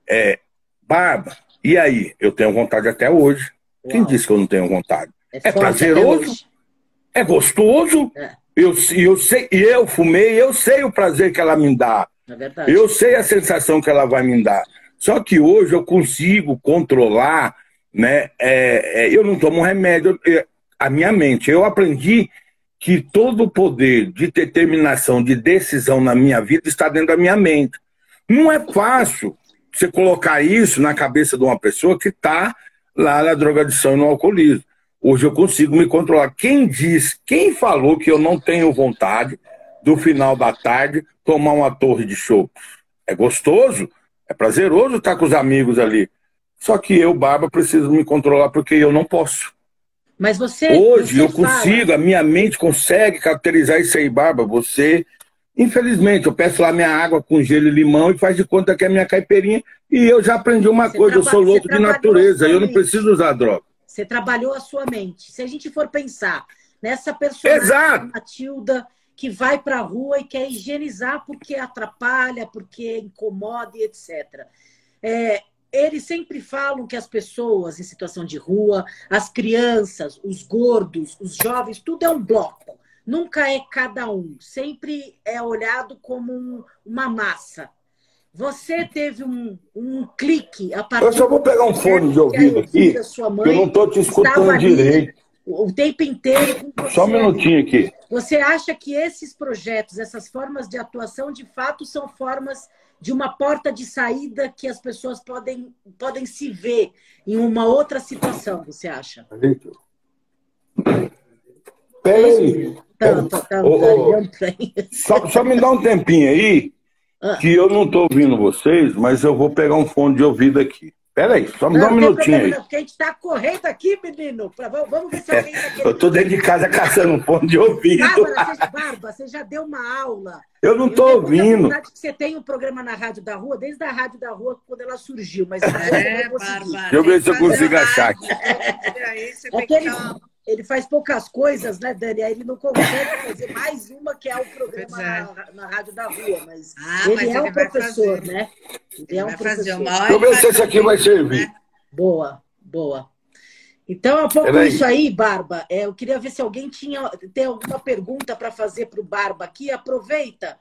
é, barba, e aí, eu tenho vontade até hoje. Uau. Quem disse que eu não tenho vontade? É, é prazeroso, é gostoso. É. Eu, eu, sei, eu fumei, eu sei o prazer que ela me dá. É eu sei a sensação que ela vai me dar. Só que hoje eu consigo controlar, né? É, é, eu não tomo remédio, a minha mente. Eu aprendi que todo o poder de determinação, de decisão na minha vida está dentro da minha mente. Não é fácil você colocar isso na cabeça de uma pessoa que está lá na drogadição e no alcoolismo. Hoje eu consigo me controlar. Quem diz, quem falou que eu não tenho vontade do final da tarde tomar uma torre de chopp? É gostoso, é prazeroso estar com os amigos ali. Só que eu, Barba, preciso me controlar porque eu não posso. Mas você. Hoje você eu fala... consigo, a minha mente consegue caracterizar isso aí, Barba. Você, infelizmente, eu peço lá minha água com gelo e limão e faz de conta que é minha caipirinha. E eu já aprendi uma Você coisa, eu sou louco de natureza, eu não preciso usar droga. Você trabalhou a sua mente. Se a gente for pensar nessa personagem Exato. Matilda que vai para a rua e quer higienizar porque atrapalha, porque incomoda e etc. É, eles sempre falam que as pessoas em situação de rua, as crianças, os gordos, os jovens, tudo é um bloco. Nunca é cada um. Sempre é olhado como um- uma massa. Você teve um, um clique a partir Eu só vou pegar um fone de ouvido aqui, eu não estou te escutando ali direito. o tempo inteiro com você. Só um minutinho aqui. Você acha que esses projetos, essas formas de atuação, de fato, são formas de uma porta de saída que as pessoas podem, podem se ver em uma outra situação, você acha? Peraí. Tanto, tanto, aí. Só, só me dá um tempinho aí, Ah. que eu não estou ouvindo vocês, mas eu vou pegar um fone de ouvido aqui. Peraí, só me dá um minutinho problema aí. porque a gente está correndo aqui, menino. Pra- vamos- ver se alguém está *laughs* Eu querendo. estou dentro de casa caçando um fone de ouvido. Bárbara, você, Barba, você já deu uma aula. Eu não Eu estou ouvindo. que você tem um programa na Rádio da Rua, desde a Rádio da Rua, quando ela surgiu, mas É, não conseguiu. Bárbara. Deixa eu ver se eu consigo achar aqui. É tem que ele, que dar uma- ele faz poucas coisas, né, Dani? Aí ele não consegue fazer mais uma, que é o programa é. na, na Rádio da Rua. Mas Ah, ele mas é ele um professor, fazer. né? Ele é Ele um vai fazer professor. eu ver se esse aqui vai servir. né? Boa, boa. Então é um pouco Peraí. isso aí, Barba. É, eu queria ver se alguém tinha tem alguma pergunta para fazer para o Barba aqui. Aproveita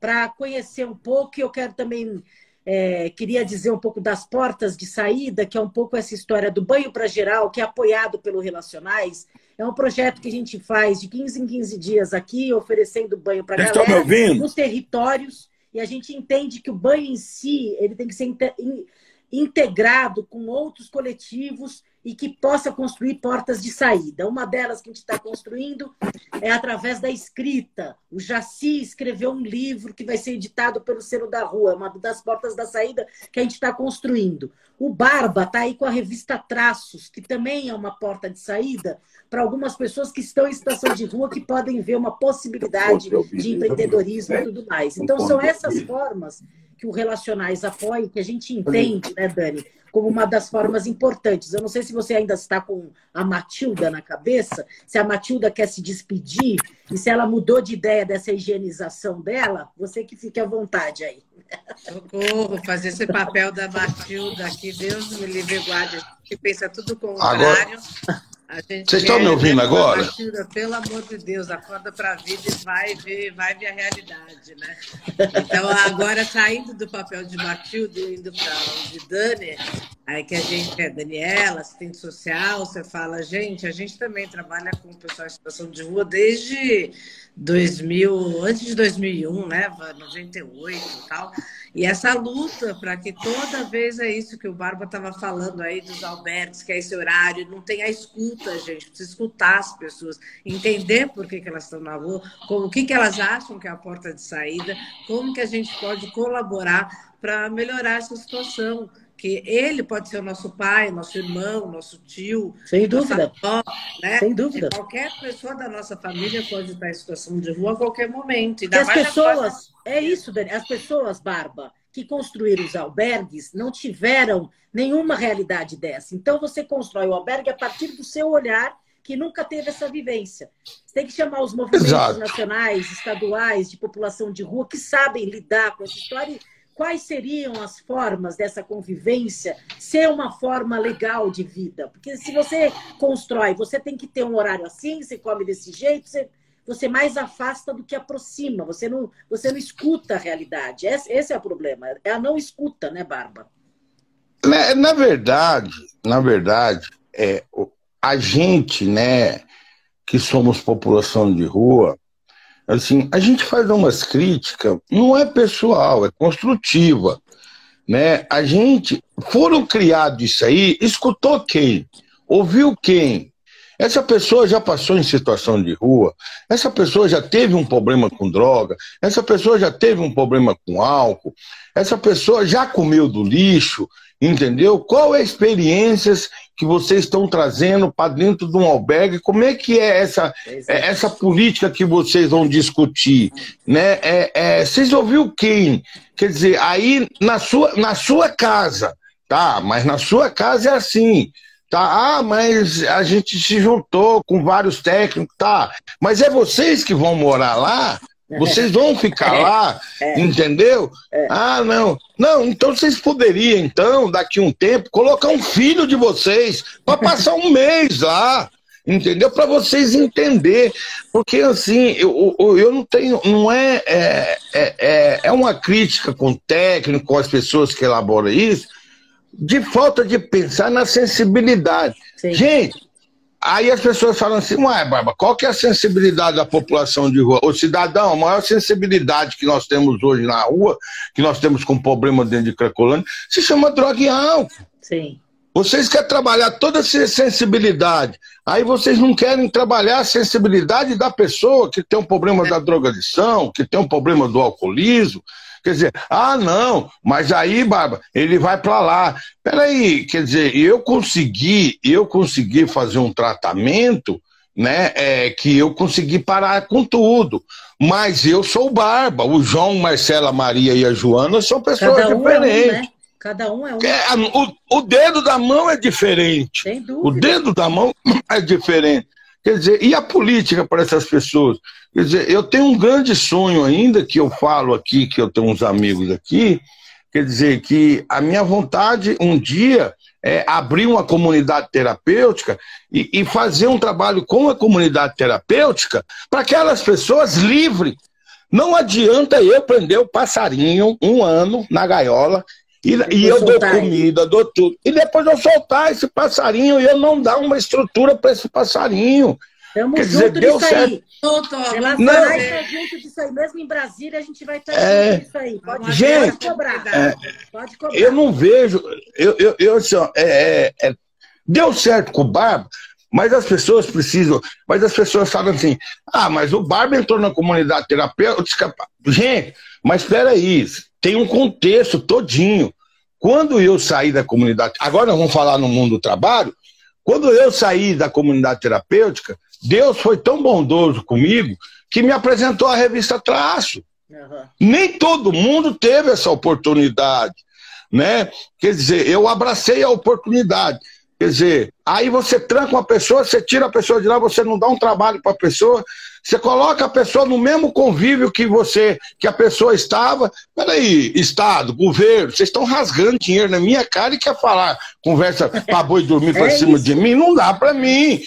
para conhecer um pouco. e Eu quero também é, queria dizer um pouco das portas de saída, que é um pouco essa história do banho para geral, que é apoiado pelo Relacionais. É um projeto que a gente faz de 15 em 15 dias aqui, oferecendo banho para estão me galera ouvindo? nos territórios e a gente entende que o banho em si ele tem que ser inte- in- integrado com outros coletivos e que possa construir portas de saída. Uma delas que a gente está construindo é através da escrita. O Jaci escreveu um livro que vai ser editado pelo Selo da Rua, uma das portas da saída que a gente está construindo. O Barba está aí com a revista Traços, que também é uma porta de saída para algumas pessoas que estão em situação de rua que podem ver uma possibilidade de empreendedorismo e tudo mais. Então, são essas formas que o Relacionais apoia, que a gente entende, né, Dani, como uma das formas importantes. Eu não sei se você ainda está com a Matilda na cabeça, se a Matilda quer se despedir e se ela mudou de ideia dessa higienização dela, você que fique à vontade aí. Socorro, fazer esse papel da Matilda aqui, Deus me livre guarde, gente pensa tudo com o Agora- contrário. A gente Vocês estão me ouvindo agora? Matilda, pelo amor de Deus, acorda para a vida e vai ver, vai ver a realidade, né? Então, agora saindo do papel de Matilda e indo para o de Dani, aí que a gente é Daniela, assistente social, você fala, gente, a gente também trabalha com o pessoal em situação de rua desde 2000, antes de 2001, né? 98 e tal. E essa luta para que toda vez é isso que o Barba estava falando aí dos albergues, que é esse horário, não tem a escuta, gente. Precisa escutar as pessoas, entender por que, que elas estão na rua, como, o que, que elas acham que é a porta de saída, como que a gente pode colaborar para melhorar essa situação. Que ele pode ser o nosso pai, nosso irmão, nosso tio, Sem dúvida, avó, né? sem dúvida. Qualquer pessoa da nossa família pode estar em situação de rua a qualquer momento. Ainda as pessoas, é isso, Dani, as pessoas, Barba, que construíram os albergues não tiveram nenhuma realidade dessa. Então você constrói o albergue a partir do seu olhar que nunca teve essa vivência. Você tem que chamar os movimentos Exato. nacionais, estaduais, de população de rua que sabem lidar com essa história. Quais seriam as formas dessa convivência ser uma forma legal de vida? Porque se você constrói, você tem que ter um horário assim, você come desse jeito, você você mais afasta do que aproxima. Você não, você não escuta a realidade. Esse, esse é o problema. É a não escuta, né, Barba? Na, na verdade, na verdade, é, a gente, né, que somos população de rua, assim, a gente faz umas críticas, não é pessoal, é construtiva, né? A gente, foram criados isso aí, escutou quem? Ouviu quem? Essa pessoa já passou em situação de rua, essa pessoa já teve um problema com droga, essa pessoa já teve um problema com álcool, essa pessoa já comeu do lixo, Entendeu? Qual é a experiências que vocês estão trazendo para dentro de um albergue? Como é que é essa, é essa política que vocês vão discutir? Né? É, é, vocês ouviram quem? Quer dizer, aí na sua, na sua casa, tá? Mas na sua casa é assim. Tá, ah, mas a gente se juntou com vários técnicos, tá? Mas é vocês que vão morar lá? Vocês vão ficar *laughs* é, lá, é, entendeu? É. Ah, não. Não, então vocês poderiam, então, daqui um tempo, colocar um filho de vocês para passar um *laughs* mês lá, entendeu? Para vocês entender. Porque, assim, eu, eu, eu não tenho. Não é, é, é, é uma crítica com o técnico, com as pessoas que elaboram isso, de falta de pensar na sensibilidade. Sim. Gente, Aí as pessoas falam assim, ué, Barba, qual que é a sensibilidade da população de rua? O cidadão, a maior sensibilidade que nós temos hoje na rua, que nós temos com problema dentro de Cracolândia, se chama droga e álcool. Sim. Vocês querem trabalhar toda essa sensibilidade, aí vocês não querem trabalhar a sensibilidade da pessoa que tem um problema da drogadição, que tem um problema do alcoolismo, Quer dizer, ah, não, mas aí, Barba, ele vai para lá. Peraí, quer dizer, eu consegui, eu consegui fazer um tratamento, né? É, que eu consegui parar com tudo. Mas eu sou Barba. O João, Marcela, Maria e a Joana são pessoas um diferentes. É um, né? Cada um é um. É, o, o dedo da mão é diferente. Sem dúvida. O dedo da mão é diferente. Quer dizer, e a política para essas pessoas? Quer dizer, eu tenho um grande sonho ainda, que eu falo aqui, que eu tenho uns amigos aqui, quer dizer, que a minha vontade um dia é abrir uma comunidade terapêutica e, e fazer um trabalho com a comunidade terapêutica para aquelas pessoas livres. Não adianta eu prender o passarinho um ano na gaiola e, e eu dou comida, dou tudo. E depois eu soltar esse passarinho e eu não dar uma estrutura para esse passarinho. Tamo Quer dizer, deu certo. Aí. Ela não, vai junto disso aí. Mesmo em Brasília, a gente vai estar é, junto disso aí. Pode, gente, pode cobrar. É, pode cobrar. Eu não vejo. Eu, eu, eu assim, ó, é, é, é, deu certo com o Barba, mas as pessoas precisam. Mas as pessoas falam assim: ah, mas o Barba entrou na comunidade terapêutica. Gente, mas espera aí, tem um contexto todinho. Quando eu saí da comunidade. Agora nós vamos falar no mundo do trabalho. Quando eu saí da comunidade terapêutica, Deus foi tão bondoso comigo que me apresentou a revista Traço. Uhum. Nem todo mundo teve essa oportunidade, né? Quer dizer, eu abracei a oportunidade. Quer dizer, aí você tranca uma pessoa, você tira a pessoa de lá, você não dá um trabalho para a pessoa, você coloca a pessoa no mesmo convívio que você, que a pessoa estava. Peraí, Estado, governo, vocês estão rasgando dinheiro na minha cara e quer falar, conversa para boi dormir para *laughs* é cima isso. de mim? Não dá para mim.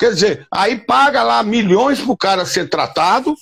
Quer dizer, aí paga lá milhões pro cara ser tratado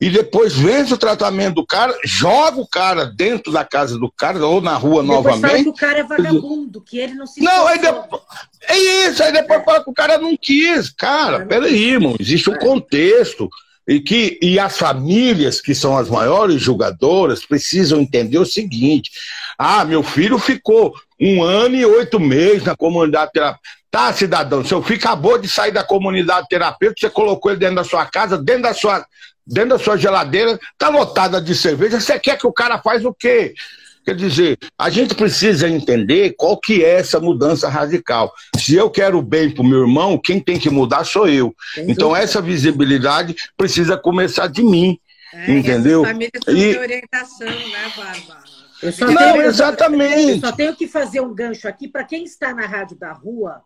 e depois vence o tratamento do cara, joga o cara dentro da casa do cara ou na rua depois novamente. Fala que o cara é vagabundo, que ele não se. Não, aí depois, é isso, aí depois é. fala que o cara não quis. Cara, peraí, irmão, existe um é. contexto. E, que, e as famílias, que são as maiores julgadoras, precisam entender o seguinte: ah, meu filho ficou um ano e oito meses na comunidade terapêutica. Tá, cidadão, seu filho acabou de sair da comunidade terapêutica, você colocou ele dentro da sua casa, dentro da sua, dentro da sua geladeira, tá lotada de cerveja, você quer que o cara faz o quê? Quer dizer, a gente precisa entender qual que é essa mudança radical. Se eu quero o bem para o meu irmão, quem tem que mudar sou eu. Entendi. Então essa visibilidade precisa começar de mim, é, entendeu? E... orientação, né, Bárbara? Não, tenho, exatamente. Eu só tenho que fazer um gancho aqui para quem está na rádio da rua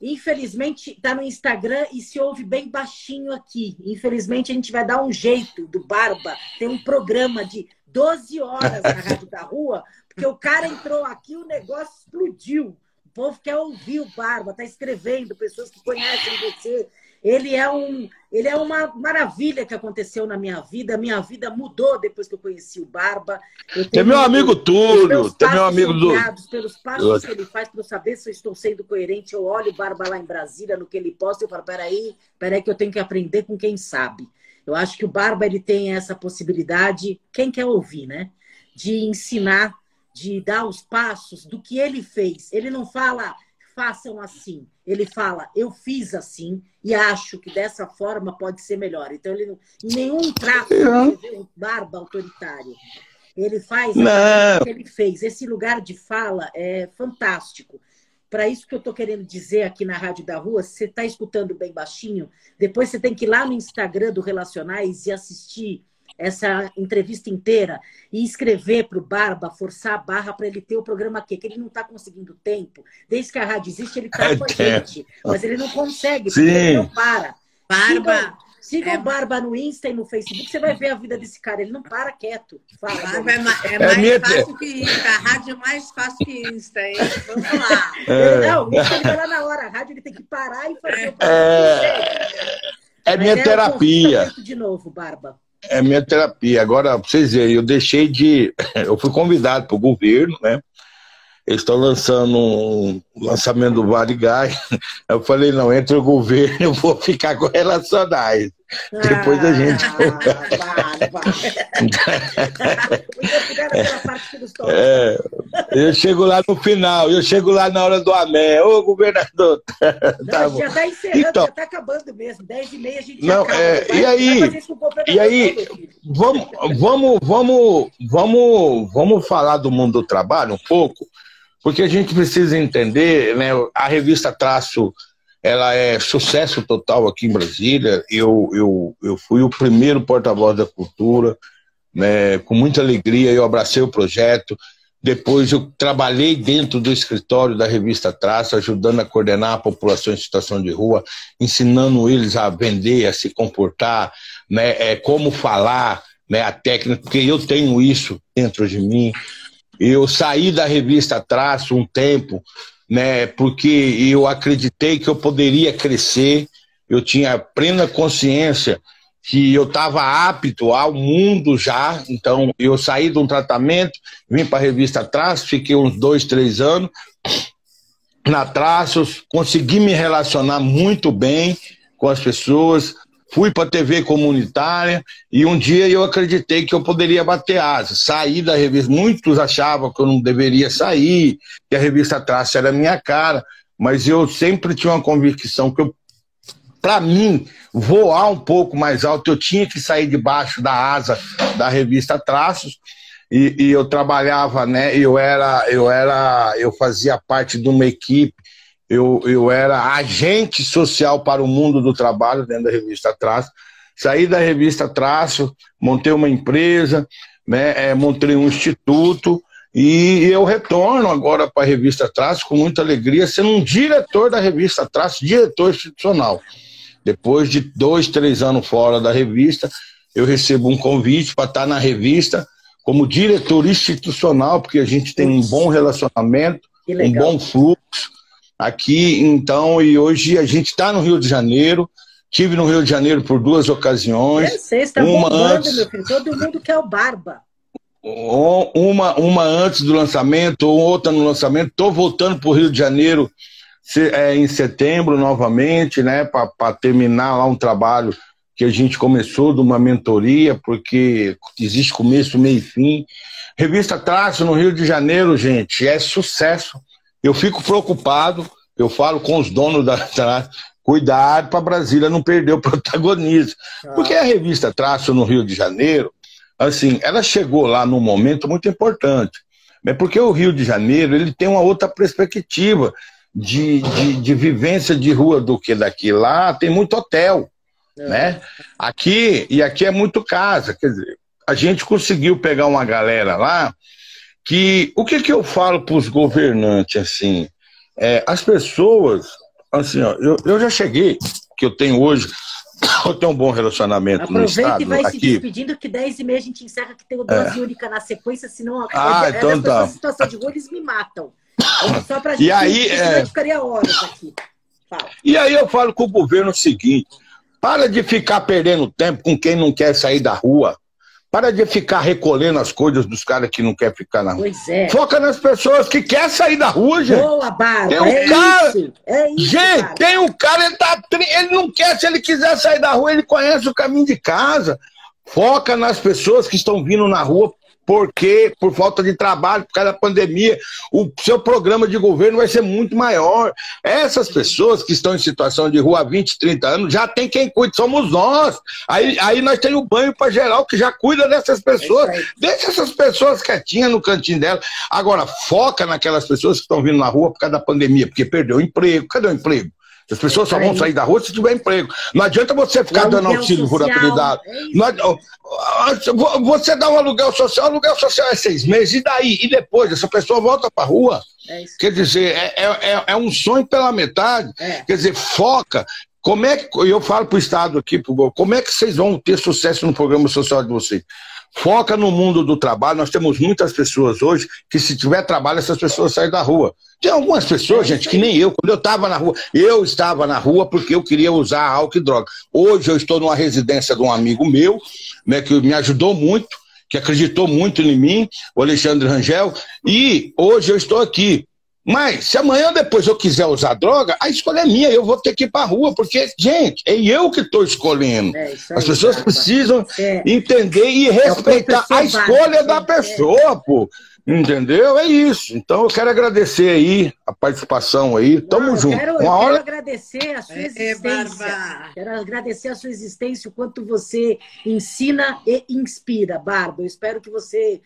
Infelizmente, está no Instagram e se ouve bem baixinho aqui. Infelizmente, a gente vai dar um jeito do Barba. Tem um programa de 12 horas na *laughs* Rádio da Rua, porque o cara entrou aqui o negócio explodiu. O povo quer ouvir o Barba, está escrevendo, pessoas que conhecem você, ele é, um, ele é uma maravilha que aconteceu na minha vida. Minha vida mudou depois que eu conheci o Barba. tem meu amigo Túlio, tem meu amigo do. Pelos passos que ele faz para eu saber se eu estou sendo coerente. Eu olho o Barba lá em Brasília, no que ele posta, e eu falo: peraí, peraí, que eu tenho que aprender com quem sabe. Eu acho que o Barba ele tem essa possibilidade, quem quer ouvir, né? De ensinar, de dar os passos do que ele fez. Ele não fala façam assim. Ele fala, eu fiz assim e acho que dessa forma pode ser melhor. Então, ele não, nenhum traço de um barba autoritário. Ele faz o que ele fez. Esse lugar de fala é fantástico. Para isso que eu estou querendo dizer aqui na Rádio da Rua, se você está escutando bem baixinho, depois você tem que ir lá no Instagram do Relacionais e assistir essa entrevista inteira e escrever para o Barba, forçar a barra para ele ter o programa aqui, que ele não está conseguindo tempo. Desde que a rádio existe, ele está *laughs* com a gente. Mas ele não consegue, porque Sim. ele não para. Barba. Siga, é... o Barba no Insta e no Facebook, você vai ver a vida desse cara. Ele não para quieto. Fala, Barba é, é, é mais minha... fácil que Insta. A rádio é mais fácil que Insta, hein? Vamos lá. É. Não, o Insta ele vai lá na hora. A rádio ele tem que parar e fazer o é... É minha é terapia. De novo, Barba. É minha terapia. Agora, pra vocês verem, eu deixei de. *laughs* Eu fui convidado para o governo, né? Eles estão lançando um lançamento do Vale Gás. *laughs* Eu falei, não, entre o governo *laughs* eu vou ficar com relacionais. Ah, Depois a gente. *laughs* é, eu chego lá no final, eu chego lá na hora do amém. Ô, governador. tá não, já está encerrando, então, já está acabando mesmo. 10 e meia a gente não, acaba. É, e aí, e aí vamos, vamos, vamos, vamos, vamos falar do mundo do trabalho um pouco, porque a gente precisa entender, né? A revista Traço ela é sucesso total aqui em Brasília. Eu, eu, eu fui o primeiro porta-voz da cultura, né, com muita alegria eu abracei o projeto. Depois eu trabalhei dentro do escritório da revista Traço, ajudando a coordenar a população em situação de rua, ensinando eles a vender, a se comportar, né, é, como falar, né, a técnica, porque eu tenho isso dentro de mim. Eu saí da revista Traço um tempo, né, porque eu acreditei que eu poderia crescer, eu tinha plena consciência que eu estava apto ao mundo já, então eu saí de um tratamento, vim para a revista Traços, fiquei uns dois, três anos na Traços, consegui me relacionar muito bem com as pessoas, fui para a TV comunitária e um dia eu acreditei que eu poderia bater asas, sair da revista. Muitos achavam que eu não deveria sair, que a revista Traço era minha cara, mas eu sempre tinha uma convicção que eu, para mim, voar um pouco mais alto, eu tinha que sair debaixo da asa da revista Traços. E, e eu trabalhava, né? Eu era, eu era, eu fazia parte de uma equipe eu, eu era agente social para o mundo do trabalho dentro da revista Traço. Saí da revista Traço, montei uma empresa, né, é, montei um instituto e eu retorno agora para a revista Traço com muita alegria, sendo um diretor da revista Traço, diretor institucional. Depois de dois, três anos fora da revista, eu recebo um convite para estar na revista como diretor institucional, porque a gente tem um bom relacionamento, um bom fluxo aqui, então, e hoje a gente está no Rio de Janeiro. Tive no Rio de Janeiro por duas ocasiões. É, você está uma bombando, antes... meu filho. Todo mundo quer o Barba. Uma, uma antes do lançamento, outra no lançamento. Estou voltando para o Rio de Janeiro é, em setembro novamente, né? Para terminar lá um trabalho que a gente começou de uma mentoria, porque existe começo, meio e fim. Revista Traço no Rio de Janeiro, gente, é sucesso. Eu fico preocupado, eu falo com os donos da *laughs* Traço, cuidado para Brasília não perder o protagonismo. Ah. Porque a revista Traço no Rio de Janeiro, assim, ela chegou lá num momento muito importante. É porque o Rio de Janeiro ele tem uma outra perspectiva de, de, de vivência de rua do que daqui. Lá tem muito hotel. É. Né? Aqui, e aqui é muito casa. Quer dizer, a gente conseguiu pegar uma galera lá que o que, que eu falo para os governantes assim? É, as pessoas, assim, ó, eu, eu já cheguei, que eu tenho hoje, *coughs* eu tenho um bom relacionamento Aproveita no Estado. e vai aqui. se despedindo, que 10 e meia a gente encerra, que tem o dose é. única na sequência, senão ah, é, então tá. situação de rua, eles me matam. Só pra gente, e aí, é... ficaria horas aqui. Fala. E aí eu falo com o governo o seguinte, para de ficar perdendo tempo com quem não quer sair da rua. Para de ficar recolhendo as coisas dos caras que não querem ficar na rua. Pois é. Foca nas pessoas que querem sair da rua, gente. Boa, Barba. Tem um é cara. Isso, é isso, gente, tem um cara, ele, tá, ele não quer, se ele quiser sair da rua, ele conhece o caminho de casa. Foca nas pessoas que estão vindo na rua porque por falta de trabalho, por causa da pandemia, o seu programa de governo vai ser muito maior. Essas pessoas que estão em situação de rua há 20, 30 anos, já tem quem cuide, somos nós. Aí, aí nós temos o banho para geral que já cuida dessas pessoas. É Deixa essas pessoas quietinhas no cantinho dela. Agora, foca naquelas pessoas que estão vindo na rua por causa da pandemia, porque perdeu o emprego. Cadê o emprego? As pessoas só vão sair da rua se tiver emprego. Não adianta você ficar dando auxílio rural você dá um aluguel social, o aluguel social é seis meses, e daí? E depois? Essa pessoa volta para a rua. É Quer dizer, é, é, é, é, um sonho pela metade. É. Quer dizer, foca. Como é que, eu falo para o Estado aqui, como é que vocês vão ter sucesso no programa social de vocês? Foca no mundo do trabalho. Nós temos muitas pessoas hoje que, se tiver trabalho, essas pessoas saem da rua. Tem algumas pessoas, gente, que nem eu. Quando eu estava na rua, eu estava na rua porque eu queria usar álcool e droga. Hoje eu estou numa residência de um amigo meu, né, que me ajudou muito, que acreditou muito em mim, o Alexandre Rangel, e hoje eu estou aqui. Mas, se amanhã ou depois eu quiser usar droga, a escolha é minha, eu vou ter que ir para a rua, porque, gente, é eu que estou escolhendo. É, aí, As pessoas cara. precisam é. entender e é respeitar a escolha da pessoa, pô. Entendeu? É isso. Então eu quero agradecer aí a participação aí. Tamo Não, junto. Quero, Uma hora... quero agradecer a sua é, existência. É, quero agradecer a sua existência, o quanto você ensina e inspira, Barba. Eu espero que você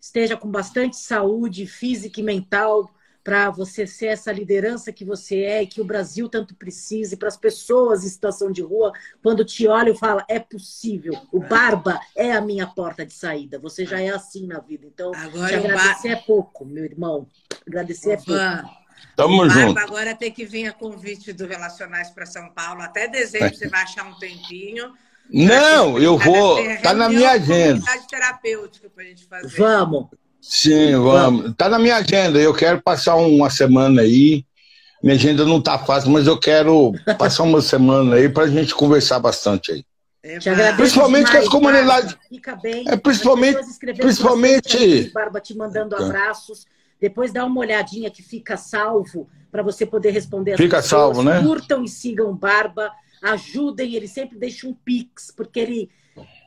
esteja com bastante saúde física e mental para você ser essa liderança que você é e que o Brasil tanto precisa, e para as pessoas em situação de rua, quando te olham e falam, é possível, o Barba é a minha porta de saída, você já é assim na vida. Então, agora te agradecer bar... é pouco, meu irmão. Agradecer é pouco. Tamo o junto. agora tem que vir a convite do Relacionais para São Paulo. Até dezembro você vai achar um tempinho. Não, eu vou. Tá na minha agenda. terapêutica para a gente fazer. Vamos. Sim, vamos. Está na minha agenda. Eu quero passar uma semana aí. Minha agenda não está fácil, mas eu quero passar uma semana aí para a gente conversar bastante aí. É, principalmente com as comunidades. Fica bem. É, principalmente. Principalmente. Barba te mandando abraços. Depois dá uma olhadinha que fica salvo para você poder responder as Fica pessoas. salvo, né? Curtam e sigam Barba. Ajudem, ele sempre deixa um pix, porque ele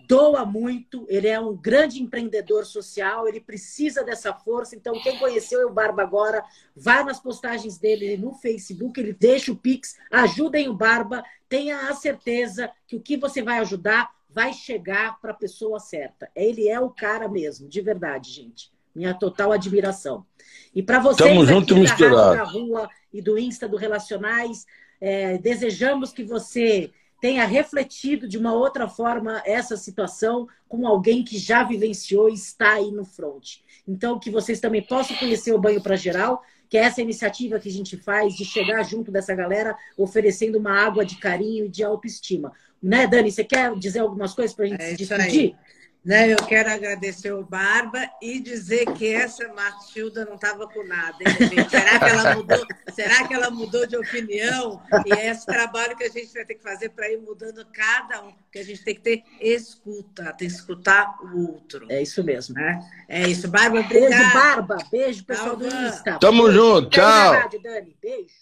doa muito, ele é um grande empreendedor social, ele precisa dessa força. Então, quem conheceu o Barba agora, vai nas postagens dele no Facebook, ele deixa o Pix, ajudem o Barba, tenha a certeza que o que você vai ajudar vai chegar para a pessoa certa. Ele é o cara mesmo, de verdade, gente. Minha total admiração. E para vocês Tamo junto aqui misturado. da Rua e do Insta do Relacionais, é, desejamos que você tenha refletido de uma outra forma essa situação com alguém que já vivenciou e está aí no front. Então, que vocês também possam conhecer o Banho para Geral, que é essa iniciativa que a gente faz de chegar junto dessa galera, oferecendo uma água de carinho e de autoestima. Né, Dani? Você quer dizer algumas coisas para a gente é se despedir? Aí. Né, eu quero agradecer o Barba e dizer que essa Matilda não estava com nada. Hein, será, que ela mudou, *laughs* será que ela mudou de opinião? E é esse trabalho que a gente vai ter que fazer para ir mudando cada um. Porque a gente tem que ter escuta, tem que escutar o outro. É isso mesmo. Né? É isso. Barba, obrigada. Beijo, Barba. Beijo, pessoal do Insta. Tamo junto. Tchau. Rádio, Dani. Beijo.